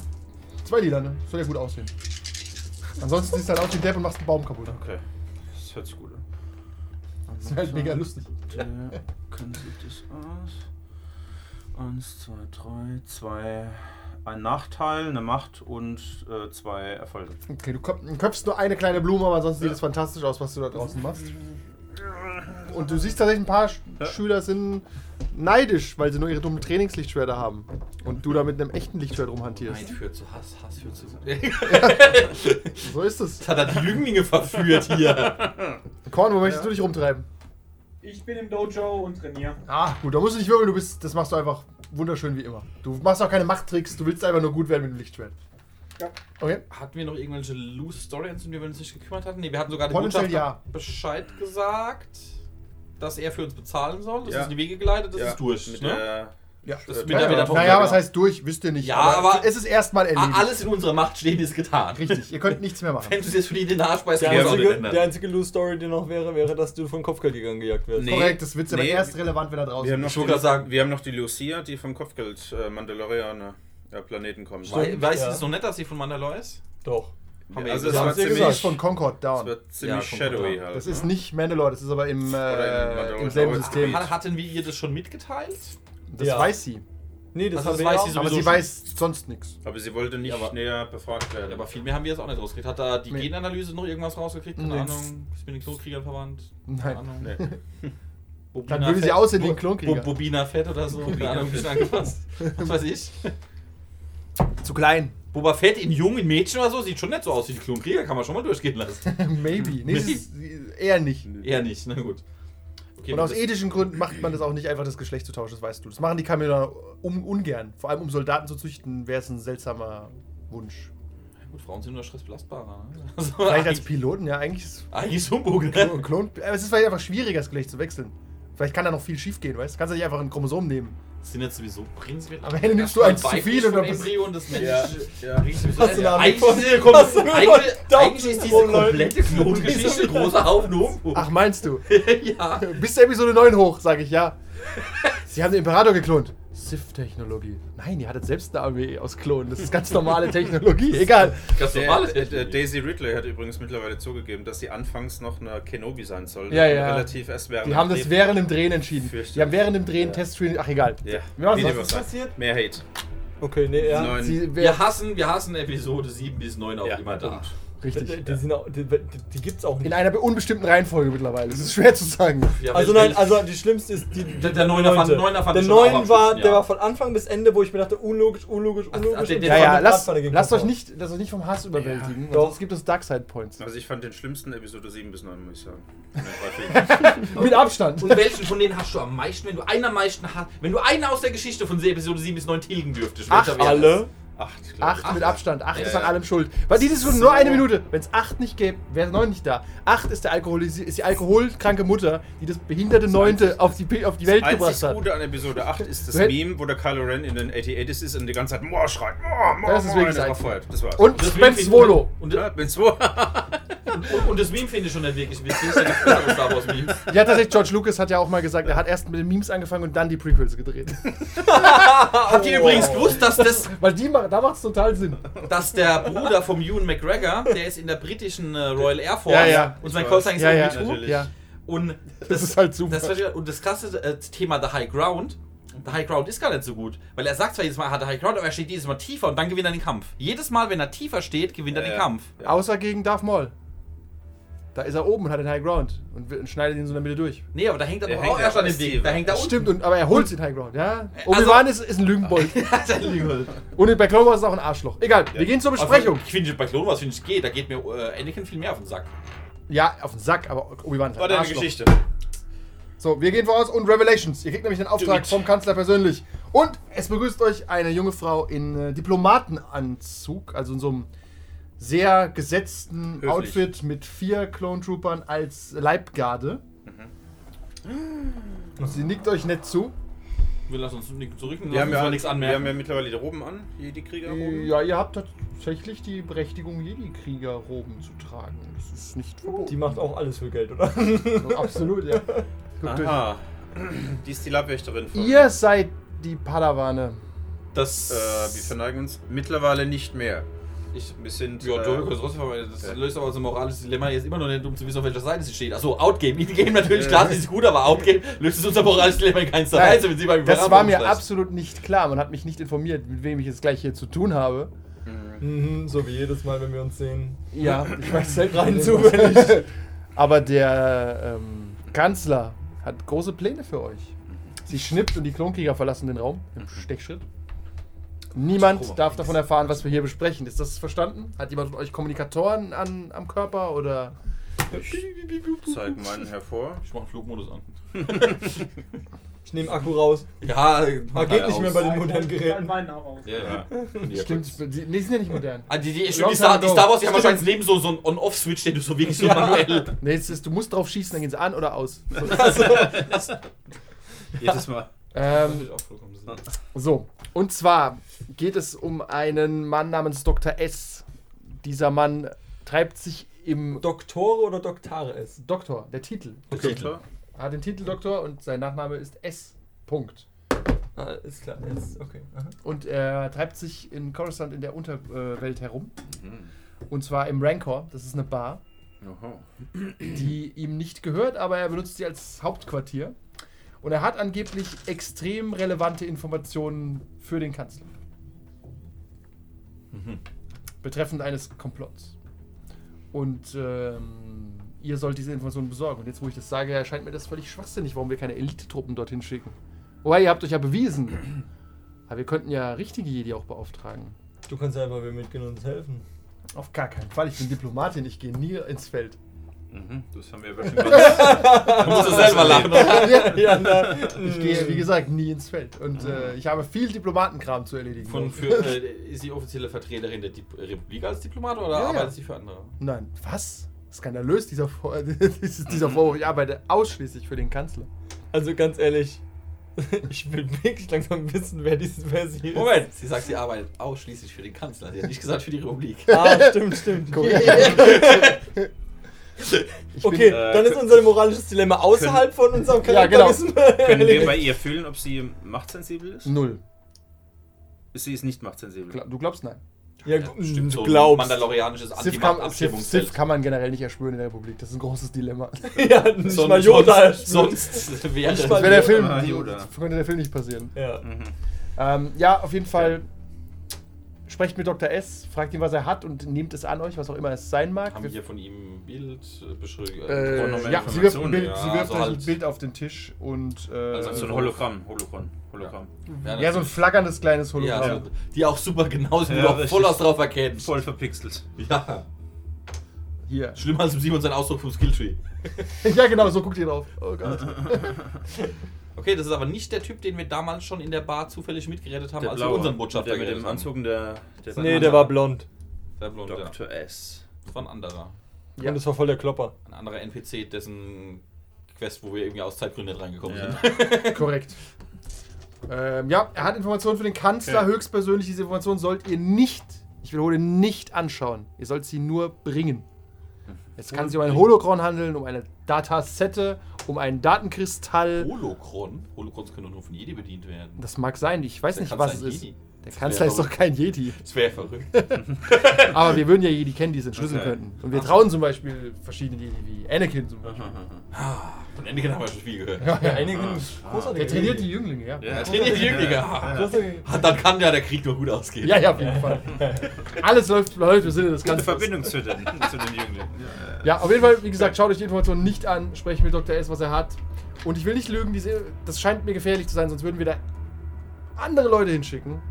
[SPEAKER 2] Zwei Lieder, ne? Soll ja gut aussehen. Ansonsten siehst du halt aus wie Depp und machst einen Baum kaputt.
[SPEAKER 5] Okay. Das hört sich gut an.
[SPEAKER 2] Das ist halt mega lustig.
[SPEAKER 5] Der kann sieht das aus. Eins, zwei, drei, zwei. Ein Nachteil, eine Macht und äh, zwei Erfolge.
[SPEAKER 2] Okay, du köp- du köpfst nur eine kleine Blume, aber ansonsten sieht es fantastisch aus, was du da draußen machst. Und du siehst tatsächlich, ein paar Sch
[SPEAKER 5] Ja.
[SPEAKER 2] Schüler sind neidisch, weil sie nur ihre dummen Trainingslichtschwerter haben. Und du da mit einem echten Lichtschwert rumhantierst.
[SPEAKER 3] Nein, führt zu Hass, Hass führt zu.
[SPEAKER 2] So ist es.
[SPEAKER 3] Jetzt hat er die Jünglinge verführt hier.
[SPEAKER 2] Korn, wo möchtest du dich rumtreiben?
[SPEAKER 6] Ich bin im Dojo und trainiere.
[SPEAKER 2] Ah, gut, da musst du nicht wirbeln, du bist, das machst du einfach wunderschön wie immer. Du machst auch keine Machttricks, du willst einfach nur gut werden mit dem Lichtschwert.
[SPEAKER 6] Ja.
[SPEAKER 2] Okay.
[SPEAKER 3] Hatten wir noch irgendwelche loose Stories, um die wir uns nicht gekümmert hatten? Ne, wir hatten sogar den
[SPEAKER 2] Potenziell
[SPEAKER 3] Botschafter
[SPEAKER 2] ja.
[SPEAKER 3] Bescheid gesagt, dass er für uns bezahlen soll. Das
[SPEAKER 5] Ja.
[SPEAKER 3] ist in die Wege geleitet, das
[SPEAKER 5] Ja,
[SPEAKER 3] ist durch.
[SPEAKER 5] Mit
[SPEAKER 3] Ne?
[SPEAKER 5] der
[SPEAKER 2] Ja.
[SPEAKER 3] Das
[SPEAKER 5] äh,
[SPEAKER 3] mit der- mit der Tochter,
[SPEAKER 2] Naja, was heißt durch, wisst ihr nicht.
[SPEAKER 3] Ja, aber-
[SPEAKER 2] es ist erstmal erledigt.
[SPEAKER 3] Alles in unserer Macht stehen ist getan.
[SPEAKER 2] Richtig, ihr könnt nichts mehr machen.
[SPEAKER 3] Wenn du es jetzt für die den Arsch beißt,
[SPEAKER 4] Der einzige, der einzige Loose-Story, die noch wäre, wäre, dass du von Kopfgeldjägern gejagt wirst.
[SPEAKER 5] Nee.
[SPEAKER 2] Korrekt, das wird aber
[SPEAKER 5] Nee.
[SPEAKER 2] erst relevant, wenn er draußen
[SPEAKER 5] Wir haben, noch
[SPEAKER 3] Ich
[SPEAKER 5] die,
[SPEAKER 3] sagen-
[SPEAKER 5] wir haben noch die Lucia, die vom Kopfgeld äh, Mandalorianer äh, Planeten kommt.
[SPEAKER 3] Wei- Weißt du
[SPEAKER 4] Ja.
[SPEAKER 3] das noch nicht, dass sie von Mandalore ist?
[SPEAKER 4] Doch.
[SPEAKER 3] Haben
[SPEAKER 5] also
[SPEAKER 3] ja
[SPEAKER 5] es
[SPEAKER 4] haben
[SPEAKER 5] war
[SPEAKER 4] sie ja
[SPEAKER 5] ziemlich,
[SPEAKER 2] Das ist von Concord
[SPEAKER 5] es
[SPEAKER 2] Down.
[SPEAKER 5] wird ziemlich
[SPEAKER 3] Ja,
[SPEAKER 5] shadowy halt.
[SPEAKER 2] Das ist
[SPEAKER 5] ne?
[SPEAKER 2] nicht Mandalore, das ist aber im, äh, im selben System.
[SPEAKER 3] Hat, hatten wir ihr das schon mitgeteilt?
[SPEAKER 2] Das
[SPEAKER 4] Ja.
[SPEAKER 2] weiß sie.
[SPEAKER 4] Nee, das,
[SPEAKER 3] Also das weiß
[SPEAKER 4] ja
[SPEAKER 3] sie
[SPEAKER 4] auch.
[SPEAKER 3] so-
[SPEAKER 2] Aber
[SPEAKER 3] Sowieso
[SPEAKER 2] sie
[SPEAKER 3] schon.
[SPEAKER 2] weiß sonst nichts.
[SPEAKER 5] Aber sie wollte nicht
[SPEAKER 3] Aber-
[SPEAKER 5] näher befragt werden.
[SPEAKER 3] Ja, aber viel mehr haben wir jetzt auch nicht rausgekriegt. Hat da die
[SPEAKER 2] Nee.
[SPEAKER 3] Genanalyse noch irgendwas rausgekriegt? Keine
[SPEAKER 2] Nee.
[SPEAKER 3] Ahnung. Ist mit den Klonkriegern verwandt? Keine
[SPEAKER 2] Nein.
[SPEAKER 3] Ahnung.
[SPEAKER 5] Nee.
[SPEAKER 3] Bobina
[SPEAKER 2] Dann würde sie aussehen wie ein.
[SPEAKER 3] Bo- Bobina Fett oder so. Keine Ahnung, ein bisschen angepasst. Was weiß ich.
[SPEAKER 2] Zu klein.
[SPEAKER 3] Boba Fett in jung, in Mädchen oder so, sieht schon nicht so aus wie die Klonkrieger, kann man schon mal durchgehen lassen.
[SPEAKER 2] Maybe. Nee, sie ist, eher nicht.
[SPEAKER 3] Eher nicht, na gut. Okay,
[SPEAKER 2] Und aus ethischen Gründen macht man das auch nicht einfach, das Geschlecht zu tauschen, das weißt du. Das machen die Kameraden um, ungern. Vor allem um Soldaten zu züchten, wäre es ein seltsamer Wunsch.
[SPEAKER 3] Gut, Frauen sind nur stressbelastbarer. ne? Also,
[SPEAKER 2] Vielleicht als Piloten, ja, eigentlich ist
[SPEAKER 3] eigentlich Humbug, ne?
[SPEAKER 2] Klon, Klon, es ist vielleicht einfach schwieriger, das Geschlecht zu wechseln. Vielleicht kann da noch viel schief gehen, weißt du? Kannst du nicht einfach ein Chromosom nehmen.
[SPEAKER 3] Das sind jetzt sowieso prinzipiell.
[SPEAKER 2] Am Ende nimmst du eins zu viel dann bist-
[SPEAKER 3] Embryo und das
[SPEAKER 5] Ja, ja.
[SPEAKER 3] Sowieso-
[SPEAKER 4] Hast du eine
[SPEAKER 3] eigentlich,
[SPEAKER 4] Ahnung
[SPEAKER 3] ist
[SPEAKER 4] von- hast du
[SPEAKER 3] eigentlich, eigentlich ist diese
[SPEAKER 4] von
[SPEAKER 3] komplette Klongeschichte großer Haufen Humbug.
[SPEAKER 2] Ach, meinst du?
[SPEAKER 3] ja.
[SPEAKER 2] Bis zur Episode 9 hoch, sage ich ja. Sie haben den Imperator geklont. Sith-Technologie. Nein, ihr hattet selbst eine Armee aus Klonen. Das ist ganz normale Technologie. Egal.
[SPEAKER 3] Ganz normale
[SPEAKER 5] der, der
[SPEAKER 3] Technik.
[SPEAKER 5] Daisy Ridley hat übrigens mittlerweile zugegeben, dass sie anfangs noch eine Kenobi sein sollte.
[SPEAKER 2] Ja,
[SPEAKER 5] und
[SPEAKER 2] ja.
[SPEAKER 5] Relativ erst während
[SPEAKER 2] Die haben das während dem Drehen entschieden.
[SPEAKER 5] Fürchterlich.
[SPEAKER 2] Die haben während dem Drehen
[SPEAKER 5] Ja.
[SPEAKER 2] Teststream. Ach, egal.
[SPEAKER 5] Ja,
[SPEAKER 2] was
[SPEAKER 5] auch
[SPEAKER 4] ist passiert?
[SPEAKER 5] Mehr Hate.
[SPEAKER 4] Okay, nee, ja.
[SPEAKER 2] Sie,
[SPEAKER 3] Wir hassen, wir hassen Episode 7 bis 9 auch
[SPEAKER 5] Ja,
[SPEAKER 3] immer da.
[SPEAKER 5] Punkt.
[SPEAKER 4] Die,
[SPEAKER 2] richtig.
[SPEAKER 4] die, sind auch, die, die, die gibt's auch nicht.
[SPEAKER 2] In einer unbestimmten Reihenfolge mittlerweile. Das ist schwer zu sagen.
[SPEAKER 3] Ja,
[SPEAKER 4] also nein, also die schlimmste ist die.
[SPEAKER 3] Der- der Neuner fand-
[SPEAKER 4] neunte.
[SPEAKER 3] Neuner fand
[SPEAKER 4] Der neun war,
[SPEAKER 3] schlimmsten,
[SPEAKER 4] der
[SPEAKER 3] ja.
[SPEAKER 4] war von Anfang bis Ende, wo ich mir dachte, unlogisch, unlogisch,
[SPEAKER 3] Ach,
[SPEAKER 4] unlogisch.
[SPEAKER 3] ach,
[SPEAKER 4] und
[SPEAKER 3] den-
[SPEAKER 2] Ja, ja, lasst, lasst euch nicht, lasst euch nicht vom Hass überwältigen.
[SPEAKER 4] doch.
[SPEAKER 2] Sonst gibt es Dark Side Points.
[SPEAKER 5] Also ich fand den schlimmsten Episode 7 bis 9, muss ich sagen.
[SPEAKER 2] Mit Abstand.
[SPEAKER 3] Und welchen von denen hast du am meisten, wenn du einen am meisten hast? Wenn du einen aus der Geschichte von Episode 7 bis 9 tilgen dürftest,
[SPEAKER 2] Ach,
[SPEAKER 3] welcher wäre
[SPEAKER 5] Acht, ich.
[SPEAKER 2] Acht mit Abstand. Acht
[SPEAKER 5] Ja,
[SPEAKER 2] ist an
[SPEAKER 5] ja.
[SPEAKER 2] allem schuld. Weil die Diskussion nur eine Minute. Wenn es acht nicht gäbe, wäre neun nicht da. Acht ist, der ist die alkoholkranke Mutter, die das behinderte Neunte auf die, auf die Welt gebracht hat.
[SPEAKER 5] Gute an Episode 8 ist das Meme, wo der Kylo Ren in den 8080s ist und die ganze Zeit Moor schreit. Moor, Moor,
[SPEAKER 2] Das ist
[SPEAKER 5] Moor,
[SPEAKER 2] wirklich
[SPEAKER 5] und
[SPEAKER 2] das
[SPEAKER 5] feuert. Das war's.
[SPEAKER 2] Und
[SPEAKER 3] das
[SPEAKER 2] Ben
[SPEAKER 3] Meme finde-
[SPEAKER 2] Swolo.
[SPEAKER 3] Und,
[SPEAKER 5] ja,
[SPEAKER 3] und,
[SPEAKER 5] bin zwei.
[SPEAKER 3] und, und das Meme finde ich schon nicht wirklich witzig. Das ist ja die Star Wars Memes.
[SPEAKER 2] Ja, tatsächlich, George Lucas hat ja auch mal gesagt, er hat erst mit den Memes angefangen und dann die Prequels gedreht.
[SPEAKER 3] Habt ihr übrigens gewusst, dass, das,
[SPEAKER 2] Weil die, ma- da macht es total Sinn.
[SPEAKER 3] dass der Bruder vom Ewan McGregor, der ist in der britischen äh, Royal Air Force
[SPEAKER 2] Ja, ja.
[SPEAKER 3] und sein Callsign ist
[SPEAKER 2] Ja.
[SPEAKER 5] Natürlich.
[SPEAKER 2] Ja.
[SPEAKER 3] Und
[SPEAKER 2] Das ist halt super.
[SPEAKER 3] Das, und das krasse äh, Thema The High Ground. The High Ground ist gar nicht so gut. Weil er sagt zwar jedes Mal, er hat The High Ground, aber er steht jedes Mal tiefer und dann gewinnt er den Kampf. Jedes Mal, wenn er tiefer steht, gewinnt er
[SPEAKER 5] Ja,
[SPEAKER 3] den
[SPEAKER 5] ja.
[SPEAKER 3] Kampf.
[SPEAKER 2] Außer gegen Darth Maul. Da ist er oben und hat den High Ground und, schneidet ihn so in der Mitte durch.
[SPEAKER 3] Nee, aber da hängt er
[SPEAKER 5] Der
[SPEAKER 3] doch auch erst an dem.
[SPEAKER 5] Receiver.
[SPEAKER 3] Da hängt er unten.
[SPEAKER 2] Stimmt, und, aber er holt den High Ground, ja?
[SPEAKER 3] Also-
[SPEAKER 2] Obi-Wan ist, ist ein Lügenbold. und bei Clone Wars ist auch ein Arschloch. Egal, wir gehen zur Besprechung.
[SPEAKER 3] Also, ich finde, bei Clone Wars finde ich geht. Da geht mir äh, Anakin viel mehr auf den Sack.
[SPEAKER 2] Ja, auf den Sack, aber Obi-Wan ist
[SPEAKER 5] War
[SPEAKER 2] ein
[SPEAKER 5] deine
[SPEAKER 2] Arschloch.
[SPEAKER 5] Geschichte.
[SPEAKER 2] So, wir gehen voraus und Revelations. Ihr kriegt nämlich den Auftrag vom Kanzler persönlich. Und es begrüßt euch eine junge Frau in äh, Diplomatenanzug, also in so einem sehr gesetzten
[SPEAKER 5] Höflich.
[SPEAKER 2] Outfit mit vier Clone Troopern als Leibgarde.
[SPEAKER 5] Mhm.
[SPEAKER 2] Und sie nickt euch nett zu.
[SPEAKER 3] Wir lassen uns nicht zurück
[SPEAKER 5] Wir haben, ja,
[SPEAKER 3] nichts
[SPEAKER 5] wir haben
[SPEAKER 3] anmerken.
[SPEAKER 5] ja mittlerweile die Roben an, hier die Kriegerroben.
[SPEAKER 2] Ja, ihr habt tatsächlich die Berechtigung, Jedi-Kriegerroben zu tragen. Das ist nicht verboten.
[SPEAKER 4] Die macht auch alles für Geld, oder?
[SPEAKER 2] Absolut, ja. Guckt
[SPEAKER 5] Aha. Die ist die Leibwächterin von.
[SPEAKER 2] Ihr seid die Padawane.
[SPEAKER 3] Das.
[SPEAKER 5] Äh, wir verneigen uns mittlerweile nicht mehr.
[SPEAKER 3] Ich,
[SPEAKER 5] Wir sind.
[SPEAKER 3] ja,
[SPEAKER 5] äh,
[SPEAKER 3] das
[SPEAKER 5] ja.
[SPEAKER 3] löst aber so ein moralisches Dilemma jetzt immer noch nicht, um zu wissen, auf welcher Seite sie steht. Achso, Outgame. In-Game natürlich, klar, das ist gut, aber Outgame löst es unser moralisches Dilemma in keinster
[SPEAKER 2] Nein,
[SPEAKER 3] Weise, wenn sie beim
[SPEAKER 2] Das war mir
[SPEAKER 3] schleicht.
[SPEAKER 2] absolut nicht klar. Man hat mich nicht informiert, mit wem ich es gleich hier zu tun habe.
[SPEAKER 4] Mhm, so wie jedes Mal, wenn wir uns sehen.
[SPEAKER 2] Ja, ich weiß selten.
[SPEAKER 4] Rein zufällig.
[SPEAKER 2] Aber der ähm, Kanzler hat große Pläne für euch. Sie schnippt und die Klonkrieger verlassen den Raum im Stechschritt. Niemand darf davon erfahren, was wir hier besprechen. Ist das verstanden? Hat jemand von euch Kommunikatoren an, am Körper oder?
[SPEAKER 5] Ich zeige meinen hervor.
[SPEAKER 3] Ich mach den Flugmodus an.
[SPEAKER 4] Ich nehme Akku raus.
[SPEAKER 3] Ja,
[SPEAKER 4] Ah, geht nicht mehr bei den modernen Geräten.
[SPEAKER 6] meinen auch aus.
[SPEAKER 3] Ja, ja. ja
[SPEAKER 2] Stimmt, die, nee, die sind ja nicht modern.
[SPEAKER 3] Ah, die, die, die, Star, die. Star Wars, die haben wahrscheinlich neben so, so einen On-Off-Switch, den du so wirklich so manuell.
[SPEAKER 2] Nee, es ist, du musst drauf schießen, dann gehen sie an oder aus. So.
[SPEAKER 5] Jedes Mal.
[SPEAKER 2] ähm, So, und zwar geht es um einen Mann namens Dr. S. Dieser Mann treibt sich im
[SPEAKER 4] Doktore oder Doktare es?
[SPEAKER 2] Doktor, der Titel.
[SPEAKER 5] Okay.
[SPEAKER 2] Er hat den Titel Doktor und sein Nachname ist S. Punkt.
[SPEAKER 4] Ah, ist klar. Jetzt, okay. Aha.
[SPEAKER 2] Und er treibt sich in Coruscant in der Unterwelt herum.
[SPEAKER 5] Mhm.
[SPEAKER 2] Und zwar im Rancor, das ist eine Bar,
[SPEAKER 5] Oho.
[SPEAKER 2] die ihm nicht gehört, aber er benutzt sie als Hauptquartier. Und er hat angeblich extrem relevante Informationen für den Kanzler. Betreffend eines Komplotts. Und ähm, ihr sollt diese Informationen besorgen. Und jetzt, wo ich das sage, erscheint mir das völlig schwachsinnig, warum wir keine Elite-Truppen dorthin schicken. Wobei, ihr habt euch ja bewiesen. Aber wir könnten ja richtige Jedi auch beauftragen.
[SPEAKER 4] Du kannst einfach wieder mitgehen und uns helfen.
[SPEAKER 2] Auf gar keinen Fall. Ich bin Diplomatin, ich gehe nie ins Feld.
[SPEAKER 5] Mhm. Das haben wir aber schon ganz.
[SPEAKER 3] Du musst es selber lachen.
[SPEAKER 4] ja, na,
[SPEAKER 2] Ich gehe, wie gesagt, nie ins Feld. Und äh, ich habe viel Diplomatenkram zu erledigen.
[SPEAKER 3] Von, für, äh, ist sie offizielle Vertreterin der Dip Republik als Diplomat oder
[SPEAKER 2] Ja, ja.
[SPEAKER 3] arbeitet sie für andere?
[SPEAKER 2] Nein, was? Skandalös, dieser, Vor dieser Vorwurf. Ich arbeite ausschließlich für den Kanzler.
[SPEAKER 4] Also ganz ehrlich, ich will wirklich langsam wissen, wer, dieses, wer sie ist.
[SPEAKER 3] Moment, sie sagt, sie arbeitet ausschließlich für den Kanzler. Sie hat nicht gesagt für die Republik.
[SPEAKER 4] Ah, stimmt, stimmt.
[SPEAKER 2] Ich
[SPEAKER 4] Okay,
[SPEAKER 2] bin,
[SPEAKER 5] äh,
[SPEAKER 4] dann ist unser moralisches Dilemma außerhalb von unserem
[SPEAKER 2] Ja, genau.
[SPEAKER 5] Können wir bei ihr fühlen, ob sie machtsensibel ist?
[SPEAKER 2] null.
[SPEAKER 5] Sie ist nicht machtsensibel.
[SPEAKER 2] Du glaubst nein.
[SPEAKER 4] Ja,
[SPEAKER 3] Ja, stimmt, so ein
[SPEAKER 4] glaubst.
[SPEAKER 3] mandalorianisches
[SPEAKER 2] Sith kann, Sith. Sith kann man generell nicht erspüren in der Republik. Das ist ein großes Dilemma.
[SPEAKER 4] ja, nicht
[SPEAKER 3] Sonst-
[SPEAKER 4] mal Yoda.
[SPEAKER 3] Sonst, sonst wäre
[SPEAKER 2] der Film.
[SPEAKER 5] Ah, Yoda.
[SPEAKER 2] Könnte der Film nicht passieren.
[SPEAKER 4] Ja.
[SPEAKER 5] Mhm.
[SPEAKER 2] Ähm, ja, auf jeden Fall. Sprecht mit Dr. S, fragt ihn, was er hat und nehmt es an euch, was auch immer es sein mag.
[SPEAKER 3] haben wir hier von ihm ein Bild äh, beschrieben.
[SPEAKER 2] äh,
[SPEAKER 5] Chronometer
[SPEAKER 2] ja, sie wirft, ein Bild,
[SPEAKER 3] ja,
[SPEAKER 2] sie wirft
[SPEAKER 3] also
[SPEAKER 2] euch ein
[SPEAKER 3] halt-
[SPEAKER 2] Bild auf den Tisch und. Äh,
[SPEAKER 3] Also
[SPEAKER 5] So ein Hologramm. Hologramm. Hologramm.
[SPEAKER 2] ja, so ein flackerndes kleines
[SPEAKER 3] ja,
[SPEAKER 2] Hologramm.
[SPEAKER 3] so, die auch super genauso
[SPEAKER 5] Ja,
[SPEAKER 3] ja, voll aus drauf erkennen.
[SPEAKER 5] Voll verpixelt.
[SPEAKER 3] Ja,
[SPEAKER 2] Hier.
[SPEAKER 3] schlimmer als im Simon sein Ausdruck vom Skilltree.
[SPEAKER 2] ja, genau, so guckt ihr drauf. Oh Gott.
[SPEAKER 3] Okay, das ist aber nicht der Typ, den wir damals schon in der Bar zufällig mitgerettet haben,
[SPEAKER 5] Der
[SPEAKER 3] als wir unseren Botschafter
[SPEAKER 5] der mit dem. Anzug, der. der
[SPEAKER 4] Nee, der war blond.
[SPEAKER 3] Der Blonde, ja.
[SPEAKER 5] Dr. S.
[SPEAKER 3] Das war ein anderer.
[SPEAKER 2] Ja.
[SPEAKER 4] Und das war voll der Klopper.
[SPEAKER 3] Ein anderer NPC, dessen Quest, wo wir irgendwie aus Zeitgründen nicht reingekommen
[SPEAKER 5] Ja.
[SPEAKER 3] sind.
[SPEAKER 2] Korrekt. Ähm, ja, er hat Informationen für den Kanzler
[SPEAKER 5] Okay.
[SPEAKER 2] höchstpersönlich. Diese Informationen sollt ihr nicht, ich wiederhole, nicht anschauen. Ihr sollt sie nur bringen. Es kann sich um ein Holocron handeln, um eine Datasette, um einen Datenkristall.
[SPEAKER 3] Holocron? Holocrons können nur von Jedi bedient werden.
[SPEAKER 2] Das mag sein, ich weiß
[SPEAKER 3] Der
[SPEAKER 2] nicht, was es ist.
[SPEAKER 3] Jedi.
[SPEAKER 2] Der Kanzler ist doch kein Jedi.
[SPEAKER 3] Das wäre verrückt.
[SPEAKER 2] Aber wir würden ja Jedi kennen, die es entschlüsseln
[SPEAKER 5] Okay.
[SPEAKER 2] könnten. Und wir trauen zum Beispiel verschiedene Jedi, wie Anakin zum Beispiel.
[SPEAKER 3] Von Anakin haben wir schon viel gehört.
[SPEAKER 2] Ja, ja.
[SPEAKER 4] Einigen
[SPEAKER 2] Der
[SPEAKER 4] großartige
[SPEAKER 2] trainiert die Jünglinge, ja.
[SPEAKER 5] Ja.
[SPEAKER 3] Er trainiert die Jünglinge. Ah,
[SPEAKER 4] Großartige-
[SPEAKER 3] Dann kann ja der Krieg nur gut ausgehen.
[SPEAKER 2] Ja, ja, auf jeden Fall. Alles läuft, läuft im Sinne des Ganzen.
[SPEAKER 5] Verbindung zu den, zu den Jünglingen.
[SPEAKER 2] Ja, auf jeden Fall, wie gesagt, schaut euch die Informationen nicht an, sprecht mit Dr. S, was er hat. Und ich will nicht lügen, diese, das scheint mir gefährlich zu sein, sonst würden wir da andere Leute hinschicken.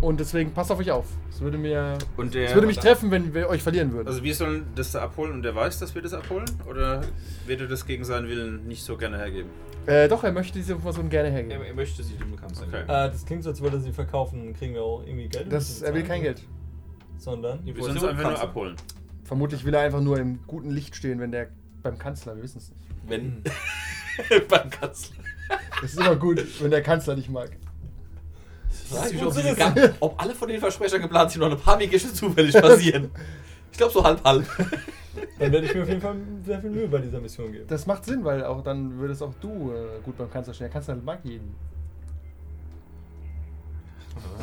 [SPEAKER 2] Und deswegen passt auf euch auf. Es würde mir.
[SPEAKER 5] Und der.
[SPEAKER 2] Es würde mich treffen, wenn wir euch verlieren würden.
[SPEAKER 5] Also wir sollen das da abholen und der weiß, dass wir das abholen? Oder wird er das gegen seinen Willen nicht so gerne hergeben?
[SPEAKER 2] Äh, doch, er möchte diese Informationen gerne
[SPEAKER 3] Er,
[SPEAKER 2] hergeben.
[SPEAKER 3] er möchte sie dem Kanzler
[SPEAKER 5] Okay.
[SPEAKER 4] Äh, das klingt so, als würde er sie verkaufen. Kriegen wir auch irgendwie Geld?
[SPEAKER 2] Das, er will kein Geld.
[SPEAKER 4] Sondern.
[SPEAKER 5] Wir sollen es einfach nur abholen.
[SPEAKER 2] Vermutlich will er einfach nur im guten Licht stehen, wenn der beim Kanzler, wir wissen es nicht.
[SPEAKER 3] Wenn. beim Kanzler.
[SPEAKER 2] Das ist immer gut, wenn der Kanzler dich mag.
[SPEAKER 3] Ich weiß nicht, ob, diese gan- ob alle von den Versprechern geplant sind, noch ein paar Magische zufällig passieren. Ich glaube so halb halb.
[SPEAKER 4] Dann werde ich mir auf jeden Fall sehr viel Mühe bei dieser Mission geben.
[SPEAKER 2] Das macht Sinn, weil auch dann würdest auch du äh, gut beim Kanzler stehen. Der Kanzler mag jeden.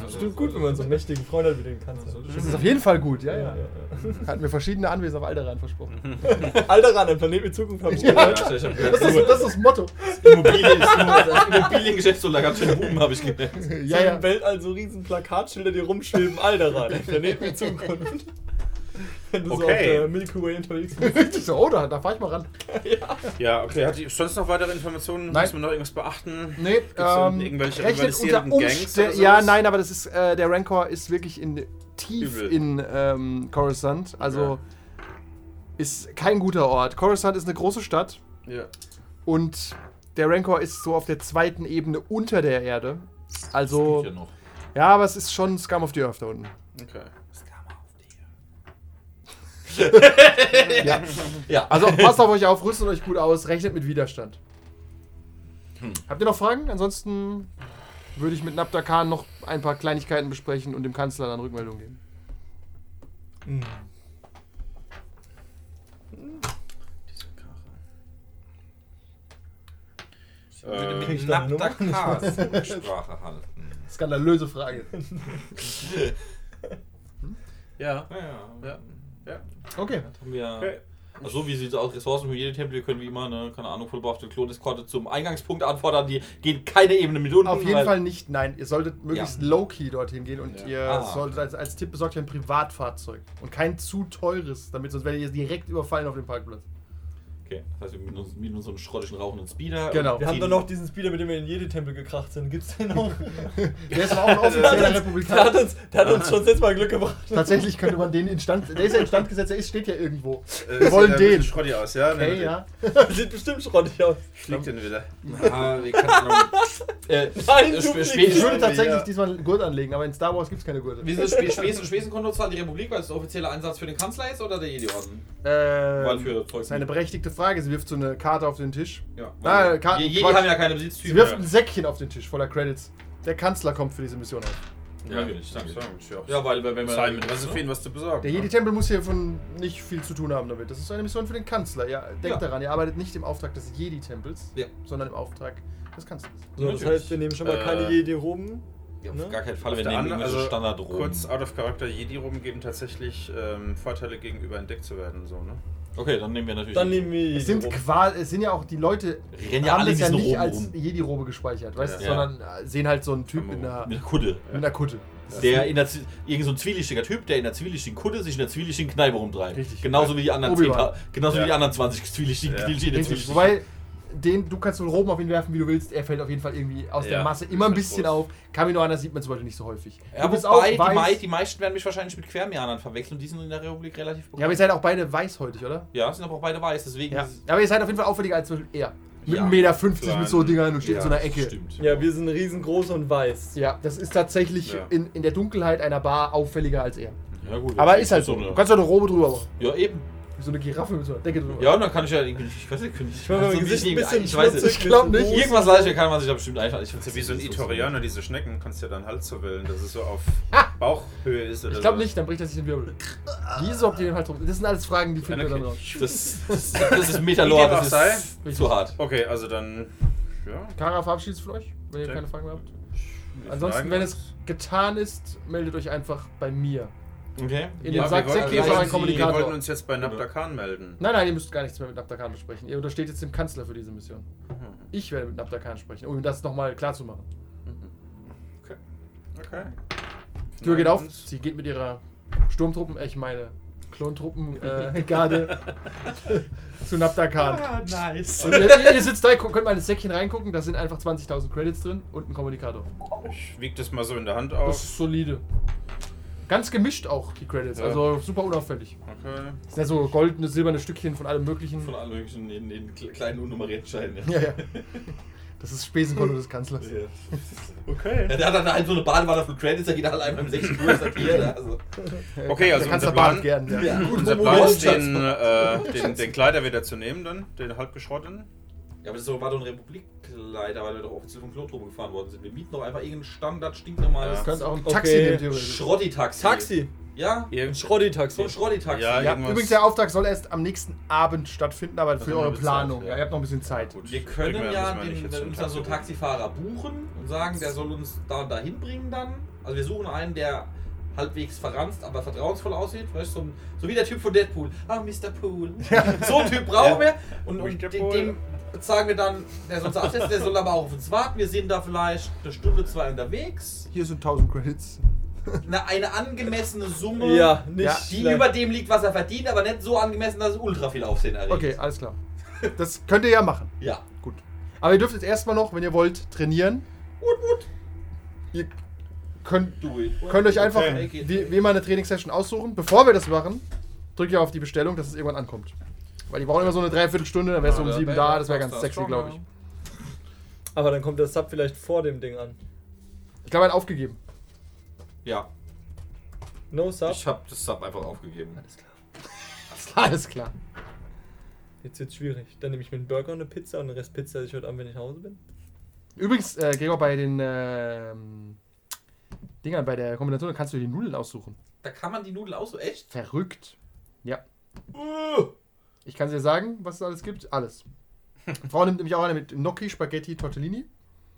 [SPEAKER 4] Das stimmt gut, wenn man so einen mächtigen Freund hat wie den Kanzler.
[SPEAKER 2] Das ist auf jeden Fall gut, ja, ja.
[SPEAKER 4] ja.
[SPEAKER 2] Hat mir verschiedene Anwesen auf Alderan versprochen.
[SPEAKER 4] Alter ran, ein Planet mit Zukunft haben
[SPEAKER 2] Ja. Das ist, das ist das Motto.
[SPEAKER 3] Das Immobiliengeschäft so ganz schön Buben, habe ich gemerkt.
[SPEAKER 2] Ja, ja.
[SPEAKER 4] Im Weltall so riesen Plakatschilder, die rumschweben. Alderan, ein Planet mit Zukunft. Wenn du so auf
[SPEAKER 5] Okay.
[SPEAKER 4] der Milky Way unterwegs bist.
[SPEAKER 2] Richtig so, oh, da, da fahr ich mal ran.
[SPEAKER 5] Ja, okay. Hat die sonst noch weitere Informationen?
[SPEAKER 2] Nein.
[SPEAKER 5] Muss man noch irgendwas beachten?
[SPEAKER 2] Nee, ähm,
[SPEAKER 5] irgendwelche
[SPEAKER 2] rechnet unter
[SPEAKER 5] Gangs oder
[SPEAKER 2] Ja, nein, aber das ist, äh, der Rancor ist wirklich in, tief
[SPEAKER 5] Übel.
[SPEAKER 2] in ähm, Coruscant. Also
[SPEAKER 5] Ja.
[SPEAKER 2] ist kein guter Ort. Coruscant ist eine große Stadt
[SPEAKER 5] Ja.
[SPEAKER 2] und der Rancor ist so auf der zweiten Ebene unter der Erde. Also,
[SPEAKER 3] Ja, noch.
[SPEAKER 2] ja, aber es ist schon Scum of the Earth da unten.
[SPEAKER 5] Okay.
[SPEAKER 2] Ja.
[SPEAKER 3] Ja,
[SPEAKER 2] Also passt auf euch auf, rüstet euch gut aus, rechnet mit Widerstand.
[SPEAKER 3] Hm.
[SPEAKER 2] Habt ihr noch Fragen? Ansonsten würde ich mit Nabda Khan noch ein paar Kleinigkeiten besprechen und dem Kanzler dann Rückmeldung geben.
[SPEAKER 3] Dem
[SPEAKER 5] Äh,
[SPEAKER 4] Nummer?
[SPEAKER 3] Nabdakas Sprache halten.
[SPEAKER 2] Skandalöse Frage.
[SPEAKER 5] ja.
[SPEAKER 3] Ja, ja.
[SPEAKER 5] Ja. Ja.
[SPEAKER 2] Okay.
[SPEAKER 3] Das haben wir.
[SPEAKER 5] Okay.
[SPEAKER 3] Also so wie sieht es aus, Ressourcen für jede Tempel, wir können wie immer, ne, keine Ahnung, vollbewaffnete Klon-Eskorte zum Eingangspunkt anfordern, die gehen keine Ebene mit unten.
[SPEAKER 2] Auf jeden
[SPEAKER 3] weil-
[SPEAKER 2] Fall nicht, nein. Ihr solltet möglichst
[SPEAKER 3] Ja.
[SPEAKER 2] low-key dorthin gehen und
[SPEAKER 5] Ja.
[SPEAKER 2] ihr
[SPEAKER 3] Ah.
[SPEAKER 2] solltet als, als Tipp besorgt ein Privatfahrzeug. Und kein zu teures, damit sonst werdet ihr direkt überfallen auf dem Parkplatz.
[SPEAKER 3] Okay, das heißt, wir mieten uns, mieten uns so einen schrottischen rauchenden Speeder.
[SPEAKER 2] Genau.
[SPEAKER 4] Wir haben doch noch diesen Speeder, mit dem wir in jede Tempel gekracht sind. Gibt's den auch?
[SPEAKER 2] Der ist aber auch ein offizieller
[SPEAKER 4] Der hat
[SPEAKER 2] Republikaner.
[SPEAKER 4] uns, der hat uns schon jetzt mal Glück gebracht.
[SPEAKER 2] Tatsächlich könnte man den instand. Der ist ja instand gesetzt, der ist, steht ja irgendwo.
[SPEAKER 5] Äh,
[SPEAKER 2] Wir wollen
[SPEAKER 5] sieht
[SPEAKER 2] den.
[SPEAKER 5] bisschen Schrottig aus, ja?
[SPEAKER 2] Okay,
[SPEAKER 5] Ne,
[SPEAKER 2] ja.
[SPEAKER 4] Sieht bestimmt schrottig aus.
[SPEAKER 5] Fliegt den wieder.
[SPEAKER 3] Ah, wir können noch. äh,
[SPEAKER 4] Nein,
[SPEAKER 2] Ich würde tatsächlich
[SPEAKER 5] Ja.
[SPEAKER 2] diesmal einen Gurt anlegen, aber in Star Wars gibt es keine Gurte.
[SPEAKER 3] Wie sind Sp Spesen, Spesenkonto zahlt die Republik, weil es der offizielle Einsatz für den Kanzler ist oder der Jedi-Orden? Weil für
[SPEAKER 2] Äh,
[SPEAKER 3] Zeug.
[SPEAKER 2] das ist eine berechtigte Frage. Sie wirft so eine Karte auf den Tisch.
[SPEAKER 3] Ja,
[SPEAKER 2] Ah,
[SPEAKER 3] weil
[SPEAKER 2] Karten-
[SPEAKER 3] Je-
[SPEAKER 2] Quatsch.
[SPEAKER 3] haben ja keine
[SPEAKER 2] Sie
[SPEAKER 3] Besitztümer.
[SPEAKER 2] wirft ein Säckchen auf den Tisch voller Credits. Der Kanzler kommt für diese Mission auf.
[SPEAKER 3] Ja, natürlich, danke.
[SPEAKER 5] So, ist ja
[SPEAKER 3] Ja, weil weil wenn man.
[SPEAKER 5] Sein mit Josephine was zu besorgen.
[SPEAKER 2] Der
[SPEAKER 5] ne?
[SPEAKER 2] Jedi-Tempel muss hiervon nicht viel zu tun haben damit. Das ist eine Mission für den Kanzler. Ja, denkt
[SPEAKER 3] Ja.
[SPEAKER 2] daran, ihr arbeitet nicht im Auftrag des Jedi-Tempels,
[SPEAKER 3] Ja.
[SPEAKER 2] sondern im Auftrag des Kanzlers.
[SPEAKER 4] So, das
[SPEAKER 3] Natürlich.
[SPEAKER 4] heißt, wir nehmen schon mal
[SPEAKER 5] Äh,
[SPEAKER 4] keine Jedi-Roben.
[SPEAKER 3] Ja, auf
[SPEAKER 4] Ne?
[SPEAKER 3] gar keinen Fall,
[SPEAKER 5] Auf
[SPEAKER 3] wir nehmen
[SPEAKER 5] also
[SPEAKER 3] standard rum.
[SPEAKER 5] Kurz out of character Jedi rum geben tatsächlich ähm, Vorteile gegenüber entdeckt zu werden, so, ne?
[SPEAKER 3] Okay, dann nehmen wir natürlich.
[SPEAKER 4] Dann nehmen wir
[SPEAKER 2] Es sind, quasi, es sind ja auch die Leute,
[SPEAKER 3] Rennen ja alle
[SPEAKER 2] das ja nicht
[SPEAKER 3] Roben
[SPEAKER 2] als. Jedi-Robe gespeichert, weißt du, sondern äh, sehen halt so einen Typ mit einer,
[SPEAKER 3] Mit Kutte.
[SPEAKER 2] mit einer Kutte.
[SPEAKER 3] Der in der, irgend so ein zwielichtiger Typ, der in der zwielichtigen Kutte sich in der zwielichtigen Kneipe rumtreibt.
[SPEAKER 2] Richtig.
[SPEAKER 3] Genauso wie die anderen 10,
[SPEAKER 2] Obi-Wan.
[SPEAKER 3] genauso wie die anderen 20 zwielichtigen
[SPEAKER 5] Ja.
[SPEAKER 3] in der
[SPEAKER 2] Richtig.
[SPEAKER 3] zwielichtigen-
[SPEAKER 2] Wobei, den, du kannst so Roben auf ihn werfen, wie du willst. Er fällt auf jeden Fall irgendwie aus der
[SPEAKER 5] Ja,
[SPEAKER 2] Masse
[SPEAKER 5] ist
[SPEAKER 2] immer ein
[SPEAKER 5] halt
[SPEAKER 2] bisschen
[SPEAKER 5] groß.
[SPEAKER 2] auf. Kaminoaner sieht man zum Beispiel nicht so häufig.
[SPEAKER 3] Ja,
[SPEAKER 2] du bist
[SPEAKER 3] wobei, die,
[SPEAKER 2] weiß.
[SPEAKER 3] mei die meisten werden mich wahrscheinlich mit Quermianern verwechseln. Die sind in der Republik relativ bekannt.
[SPEAKER 2] Ja, aber ihr seid auch beide weißhäutig, oder?
[SPEAKER 3] Ja, sind aber auch beide weiß, deswegen.
[SPEAKER 2] Ja. Aber ihr seid auf jeden Fall auffälliger als zum Beispiel er. Mit
[SPEAKER 3] Ja.
[SPEAKER 2] 1,50 Meter 50
[SPEAKER 5] Klein.
[SPEAKER 2] mit so Dingern und steht in so einer Ecke.
[SPEAKER 3] Stimmt.
[SPEAKER 4] Ja, wir sind riesengroß und weiß.
[SPEAKER 2] Ja, das ist tatsächlich
[SPEAKER 5] Ja.
[SPEAKER 2] in, in der Dunkelheit einer Bar auffälliger als er.
[SPEAKER 3] Ja, gut.
[SPEAKER 2] Aber ist halt so.
[SPEAKER 3] eine-
[SPEAKER 2] Du kannst doch eine Robe drüber machen.
[SPEAKER 3] Ja, eben.
[SPEAKER 2] So eine Giraffe mit so einer Decke drüber.
[SPEAKER 3] Ja, und dann kann ich ja irgendwie. Ich weiß nicht, ich,
[SPEAKER 4] Ich mein Gesicht ein bisschen
[SPEAKER 3] ich weiß nicht.
[SPEAKER 2] Ich glaub
[SPEAKER 4] mit
[SPEAKER 2] nicht.
[SPEAKER 3] Irgendwas leichter kann man sich da bestimmt einfallen. Ich
[SPEAKER 5] Das ist ja wie so ein Itorianer, diese Schnecken, kannst du ja dann Hals so wählen, dass es so auf
[SPEAKER 2] Ah!
[SPEAKER 5] Bauchhöhe ist oder
[SPEAKER 2] Ich glaube
[SPEAKER 5] so.
[SPEAKER 2] nicht, dann bricht er sich den Wirbel. Wieso habt ihr den halt drum? Das sind alles Fragen, die finden wir dann raus.
[SPEAKER 3] Das, das, das ist Metalore, das ist zu hart.
[SPEAKER 5] Okay, also dann. Ja.
[SPEAKER 2] Kara verabschiedet von euch, wenn ihr
[SPEAKER 5] Okay.
[SPEAKER 2] keine Fragen mehr habt. Ansonsten, wenn es getan ist, meldet euch einfach bei mir.
[SPEAKER 3] Okay.
[SPEAKER 2] In
[SPEAKER 5] Ja,
[SPEAKER 2] den Sack
[SPEAKER 5] wir wollten,
[SPEAKER 2] Säckchen
[SPEAKER 5] wir,
[SPEAKER 2] ist ein
[SPEAKER 5] wollten, wir
[SPEAKER 2] Kommunikator.
[SPEAKER 5] wollten uns jetzt bei Nabdakan melden.
[SPEAKER 2] Nein, nein, ihr müsst gar nichts mehr mit Nabdakan besprechen. Ihr untersteht jetzt dem Kanzler für diese Mission. Ich werde mit Nabdakan sprechen, um das nochmal klar zu machen.
[SPEAKER 5] Okay. Okay.
[SPEAKER 2] Die Tür geht auf, sie geht mit ihrer Sturmtruppen, äh, ich meine Klontruppen, äh, Garde zu Nabdakan.
[SPEAKER 3] nice.
[SPEAKER 2] Und ihr, ihr sitzt da, könnt mal in das Säckchen reingucken, da sind einfach 20.000 Credits drin und ein Kommunikator.
[SPEAKER 5] Ich wiege das mal so in der Hand
[SPEAKER 2] Das
[SPEAKER 5] auf.
[SPEAKER 2] ist solide. Ganz gemischt auch, die Credits,
[SPEAKER 5] Ja.
[SPEAKER 2] also super unauffällig.
[SPEAKER 5] Okay.
[SPEAKER 2] Das sind ja so goldene, silberne Stückchen von allem möglichen.
[SPEAKER 3] Von allen möglichen in den kleinen unnummerierten Scheinen.
[SPEAKER 2] Ja, ja. Das ist Spesenkonto des Kanzlers.
[SPEAKER 5] Okay.
[SPEAKER 3] Ja, der hat dann halt so eine Badewanne von Credits, da geht er halt einmal im 16 Uhr, sagt hier. Also.
[SPEAKER 5] Okay, also unser Plan-
[SPEAKER 2] gern. Ja.
[SPEAKER 3] Ja.
[SPEAKER 5] Unser Plan ist, den, äh, den, den Kleider wieder zu nehmen, dann, den halbgeschrotteten.
[SPEAKER 3] Ja, aber das war doch ein Republikleiter, weil wir doch offiziell vom Klot rumgefahren worden sind. Wir mieten doch einfach irgendein Standard, stinknormales
[SPEAKER 2] Das könnte auch ein
[SPEAKER 4] Okay.
[SPEAKER 2] Taxi nehmen, theoretisch.
[SPEAKER 3] Schrotti-Taxi.
[SPEAKER 4] Taxi.
[SPEAKER 3] Ja?
[SPEAKER 4] Ein
[SPEAKER 5] Irgend-
[SPEAKER 3] So
[SPEAKER 4] Schrotti-Taxi.
[SPEAKER 3] ein Schrotti-Taxi.
[SPEAKER 5] Ja,
[SPEAKER 2] Ja, übrigens, der Auftrag soll erst am nächsten Abend stattfinden, aber
[SPEAKER 3] Das
[SPEAKER 2] für
[SPEAKER 3] haben wir
[SPEAKER 2] eure Planung.
[SPEAKER 3] ja.
[SPEAKER 2] Ja, ihr habt noch ein bisschen Zeit.
[SPEAKER 5] Gut.
[SPEAKER 3] Wir können ja den,
[SPEAKER 5] schon
[SPEAKER 3] uns dann so Taxifahrer buchen und sagen, der soll uns da und da hinbringen dann. Also wir suchen einen, der halbwegs verranzt, aber vertrauensvoll aussieht. Weißt, du, so, ein- so wie der Typ von Deadpool. Ah, Mr. Pool. So einen Typ brauchen wir. Und, und dem sagen wir dann, der soll uns absetzen, der soll aber auch auf uns warten. Wir sind da vielleicht eine Stunde, zwei unterwegs.
[SPEAKER 2] Hier sind 1000 Credits.
[SPEAKER 3] Eine, eine angemessene Summe,
[SPEAKER 4] Ja, nicht
[SPEAKER 3] die
[SPEAKER 4] schlecht.
[SPEAKER 3] über dem liegt, was er verdient, aber nicht so angemessen, dass es ultra viel Aufsehen erregt.
[SPEAKER 2] Okay, alles klar. Das könnt ihr ja machen.
[SPEAKER 3] Ja.
[SPEAKER 2] Gut. Aber ihr dürft jetzt erstmal noch, wenn ihr wollt, trainieren. Ihr könnt,
[SPEAKER 3] Do it.
[SPEAKER 2] könnt euch einfach
[SPEAKER 3] Okay.
[SPEAKER 2] wie, wie immer eine Trainingssession aussuchen. Bevor wir das machen, drückt ihr auf die Bestellung, dass es irgendwann ankommt. Weil die brauchen immer so eine Dreiviertelstunde, dann wärst du um
[SPEAKER 3] Ja,
[SPEAKER 2] sieben
[SPEAKER 3] der-
[SPEAKER 2] da. Das wäre ganz sexy, glaube ich.
[SPEAKER 4] Aber dann kommt der Sub vielleicht vor dem Ding an.
[SPEAKER 2] Ich glaube, er hat aufgegeben.
[SPEAKER 3] Ja.
[SPEAKER 4] No Sub?
[SPEAKER 3] Ich habe das Sub einfach aufgegeben.
[SPEAKER 4] Alles klar.
[SPEAKER 2] Alles klar.
[SPEAKER 4] Jetzt wird's schwierig. Dann nehme ich mir einen Burger und eine Pizza und den Rest Pizza esse ich heute Abend, wenn ich nach Hause bin.
[SPEAKER 2] Übrigens, äh, Gregor, bei den ähm, Dingern, bei der Kombination kannst du die Nudeln aussuchen.
[SPEAKER 3] Da kann man die Nudeln auch so echt.
[SPEAKER 2] Verrückt. Ja.
[SPEAKER 3] Uh.
[SPEAKER 2] Ich kann dir sagen, was es alles gibt. Alles. Frau nimmt nämlich auch eine mit Gnocchi, Spaghetti, Tortellini.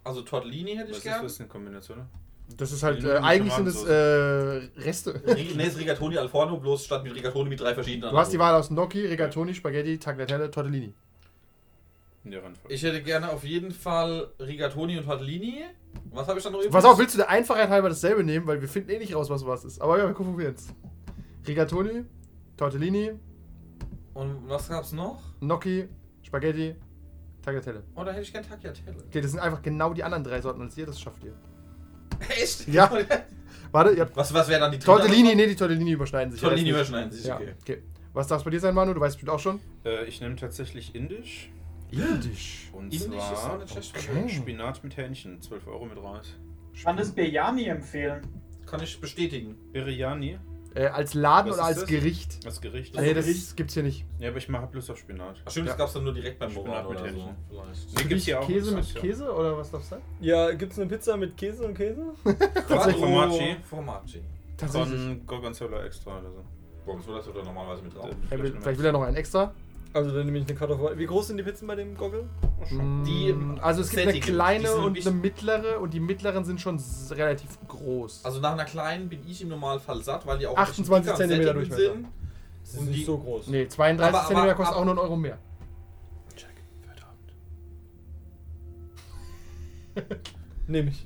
[SPEAKER 3] Also Tortellini hätte
[SPEAKER 5] Was
[SPEAKER 3] ich
[SPEAKER 5] ist
[SPEAKER 3] gern.
[SPEAKER 5] das eine Kombination?
[SPEAKER 2] Das ist halt, äh, eigentlich sind es äh, Reste.
[SPEAKER 3] Nee, ist Rigatoni al Forno, bloß statt mit Rigatoni mit drei verschiedenen.
[SPEAKER 2] Du hast die Wahl aus Gnocchi, Rigatoni, Spaghetti, Tagliatelle, Tortellini.
[SPEAKER 5] In der Reihenfolge.
[SPEAKER 3] Ich hätte gerne auf jeden Fall Rigatoni und Tortellini. Was habe ich dann noch übrig?
[SPEAKER 2] Pass auf, willst du der Einfachheit halber dasselbe nehmen, weil wir finden eh nicht raus, was was ist. Aber ja, wir gucken jetzt. Rigatoni, Tortellini,
[SPEAKER 3] Und was gab's noch?
[SPEAKER 2] Gnocchi, Spaghetti, Tagliatelle.
[SPEAKER 3] Oh, da hätte ich gern Tagliatelle.
[SPEAKER 2] Okay, das sind einfach genau die anderen drei Sorten als ihr, das schafft ihr.
[SPEAKER 3] Echt?
[SPEAKER 2] Ja. Warte, ihr habt
[SPEAKER 3] Was, was wäre dann die
[SPEAKER 2] Tortellini, nee, die Tortellini überschneiden sich.
[SPEAKER 3] Tortellini
[SPEAKER 2] nicht.
[SPEAKER 3] überschneiden sich,
[SPEAKER 2] Ja,
[SPEAKER 3] okay.
[SPEAKER 2] okay. Was darf es bei dir sein, Manu? Du weißt bestimmt auch schon.
[SPEAKER 5] Äh, ich nehme tatsächlich Indisch.
[SPEAKER 2] Indisch.
[SPEAKER 5] Und
[SPEAKER 3] Indisch ist auch
[SPEAKER 5] zwar
[SPEAKER 3] nicht schlecht.
[SPEAKER 2] Okay.
[SPEAKER 5] Spinat mit Hähnchen. 12 Euro mit Reis.
[SPEAKER 6] Kann das Biryani empfehlen.
[SPEAKER 3] Kann ich bestätigen.
[SPEAKER 5] Biryani.
[SPEAKER 2] Äh, als Laden
[SPEAKER 5] Was
[SPEAKER 2] oder
[SPEAKER 5] ist
[SPEAKER 2] als
[SPEAKER 5] das?
[SPEAKER 2] Gericht?
[SPEAKER 5] Das Gericht.
[SPEAKER 2] nee,
[SPEAKER 6] Gericht?
[SPEAKER 2] das gibt's hier nicht.
[SPEAKER 5] Ja, aber ich mache Lust auf Spinat.
[SPEAKER 3] Ach stimmt, das
[SPEAKER 2] Ja.
[SPEAKER 3] gab's dann nur direkt beim
[SPEAKER 5] Spinat mit
[SPEAKER 3] oder so.
[SPEAKER 5] Hähnchen.
[SPEAKER 3] Vielleicht.
[SPEAKER 5] Nee, gibt's hier auch.
[SPEAKER 2] Käse mit. Käse oder was darf es sein?
[SPEAKER 4] Ja, gibt's eine Pizza mit Käse und Käse?
[SPEAKER 5] Formaggi.
[SPEAKER 3] Formaggi.
[SPEAKER 2] Tatsächlich.
[SPEAKER 5] Von Gorgonzola extra oder so.
[SPEAKER 3] Das wird da normalerweise mit drauf.
[SPEAKER 2] Vielleicht will er noch einen extra.
[SPEAKER 4] Also dann nehme ich eine Kartoffel. Wie groß sind die Pizzen bei dem Goggle?
[SPEAKER 3] Die
[SPEAKER 2] also es gibt eine
[SPEAKER 3] die
[SPEAKER 2] kleine
[SPEAKER 3] sind ein
[SPEAKER 2] und eine mittlere und die mittleren sind schon s- relativ groß.
[SPEAKER 3] Also nach einer kleinen bin ich im Normalfall satt, weil die auch
[SPEAKER 2] 28
[SPEAKER 3] ein bisschen dicker
[SPEAKER 2] Zentimeter
[SPEAKER 3] und sättigend
[SPEAKER 2] Durchmesser.
[SPEAKER 4] Das ist
[SPEAKER 3] Und
[SPEAKER 4] nicht
[SPEAKER 3] die-
[SPEAKER 4] so groß.
[SPEAKER 2] nee, 32
[SPEAKER 3] Aber-
[SPEAKER 2] cm
[SPEAKER 3] aber-
[SPEAKER 2] kostet
[SPEAKER 3] aber-
[SPEAKER 2] auch nur einen Euro mehr.
[SPEAKER 5] Heute Abend.
[SPEAKER 4] Nehme ich.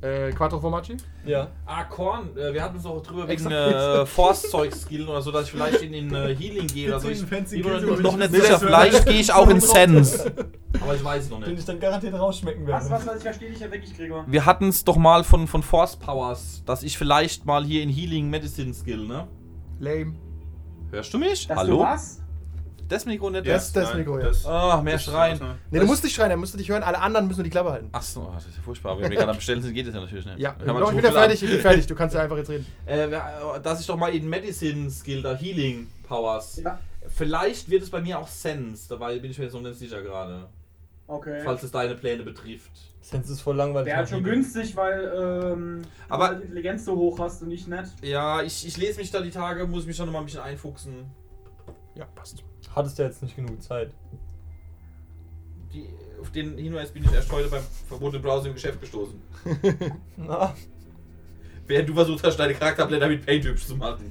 [SPEAKER 2] Äh, Quattro Formaggi?
[SPEAKER 4] Ja.
[SPEAKER 3] Ah, Korn, äh, wir hatten uns auch drüber wegen äh, Force-Zeug-Skill oder so, dass ich vielleicht in den äh, Healing gehe oder so. Ich
[SPEAKER 4] den
[SPEAKER 3] bin
[SPEAKER 4] Käse,
[SPEAKER 3] noch nicht sicher, vielleicht gehe ich auch in Sense. Aber ich weiß es noch
[SPEAKER 4] Den
[SPEAKER 3] nicht.
[SPEAKER 4] ich dann garantiert rausschmecken werde.
[SPEAKER 6] Was, was, was, ich verstehe dich ja wirklich, Gregor.
[SPEAKER 3] Wir hatten es doch mal von, von Force Powers, dass ich vielleicht mal hier in Healing Medicine Skill, ne?
[SPEAKER 2] Lame.
[SPEAKER 3] Hörst du mich?
[SPEAKER 6] Dass
[SPEAKER 3] Hallo?
[SPEAKER 6] du was?
[SPEAKER 3] Das Mikro nicht?
[SPEAKER 2] Das- das
[SPEAKER 5] nein,
[SPEAKER 2] Mikro, ja.
[SPEAKER 5] das-
[SPEAKER 3] Ah, mehr
[SPEAKER 5] das-
[SPEAKER 3] schreien.
[SPEAKER 2] Nee, du musst nicht schreien, er müsste dich hören. Alle anderen müssen nur die Klappe halten.
[SPEAKER 3] Achso, oh, das ist ja furchtbar. Wenn wir gerade am Bestellen sind, geht es ja natürlich nicht.
[SPEAKER 2] Ja,
[SPEAKER 3] Kann man
[SPEAKER 2] ich bin ja fertig, ich bin fertig. Du kannst ja einfach jetzt reden.
[SPEAKER 3] Äh, wer- dass ich doch mal in Medicine Skill, da Healing Powers.
[SPEAKER 6] Ja.
[SPEAKER 3] Vielleicht wird es bei mir auch Sense, dabei bin ich mir jetzt noch nicht sicher gerade.
[SPEAKER 6] Okay.
[SPEAKER 3] Falls es deine Pläne betrifft.
[SPEAKER 4] Sense ist voll langweilig.
[SPEAKER 6] Wäre halt schon günstig, weil ähm,
[SPEAKER 3] Aber-
[SPEAKER 6] du die Intelligenz so hoch hast und nicht nett.
[SPEAKER 3] Ja, ich, ich lese mich da die Tage, muss mich schon noch mal ein bisschen einfuchsen.
[SPEAKER 2] Ja, passt.
[SPEAKER 4] Hattest du jetzt nicht genug Zeit?
[SPEAKER 3] Die, auf den Hinweis bin ich erst heute beim verbotenen Browser im Geschäft gestoßen.
[SPEAKER 4] Na,
[SPEAKER 3] Während du versucht hast, deine Charakterblätter mit Paint hübsch zu machen.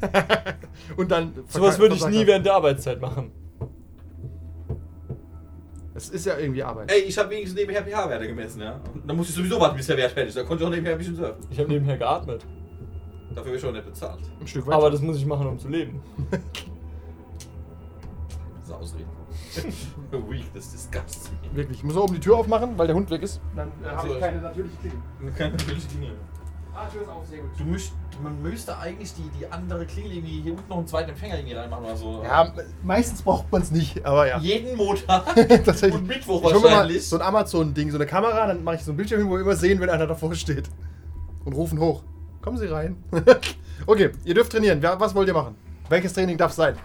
[SPEAKER 2] Und dann.
[SPEAKER 4] sowas würde ich nie während der Arbeitszeit machen.
[SPEAKER 2] Es ist ja irgendwie Arbeit.
[SPEAKER 3] Ey, ich habe wenigstens nebenher pH-Werte gemessen, ja. Und dann musste ich sowieso warten, bis der Wert fertig ist. Da konnte ich auch nebenher ein bisschen surfen.
[SPEAKER 4] Ich habe nebenher geatmet.
[SPEAKER 3] Dafür werde ich auch nicht bezahlt.
[SPEAKER 2] Ein Stück weiter.
[SPEAKER 4] Aber das muss ich machen, um zu leben.
[SPEAKER 3] Ausreden. Weak, das disgusts me.
[SPEAKER 2] Wirklich. Ich muss oben die Tür aufmachen, weil der Hund weg ist. Dann äh, habe ich keine natürliche Klingel.
[SPEAKER 3] Keine natürliche Dinge.
[SPEAKER 2] Ah, Tür ist auf, sehr gut.
[SPEAKER 3] Du müsst, man müsste eigentlich die, die andere Klingel irgendwie hier unten noch einen zweiten Empfänger irgendwie reinmachen oder so.
[SPEAKER 2] Ja, meistens braucht man es nicht, aber ja.
[SPEAKER 3] Jeden Montag
[SPEAKER 2] Tatsächlich.
[SPEAKER 3] und Mittwoch
[SPEAKER 2] Ich mir mal
[SPEAKER 3] wahrscheinlich.
[SPEAKER 2] so ein Amazon-Ding, so eine Kamera, dann mache ich so ein Bildschirm hin, wo wir immer sehen, wenn einer davor steht. Und rufen hoch. Kommen Sie rein. okay, ihr dürft trainieren. Was wollt ihr machen? Welches Training darf es sein?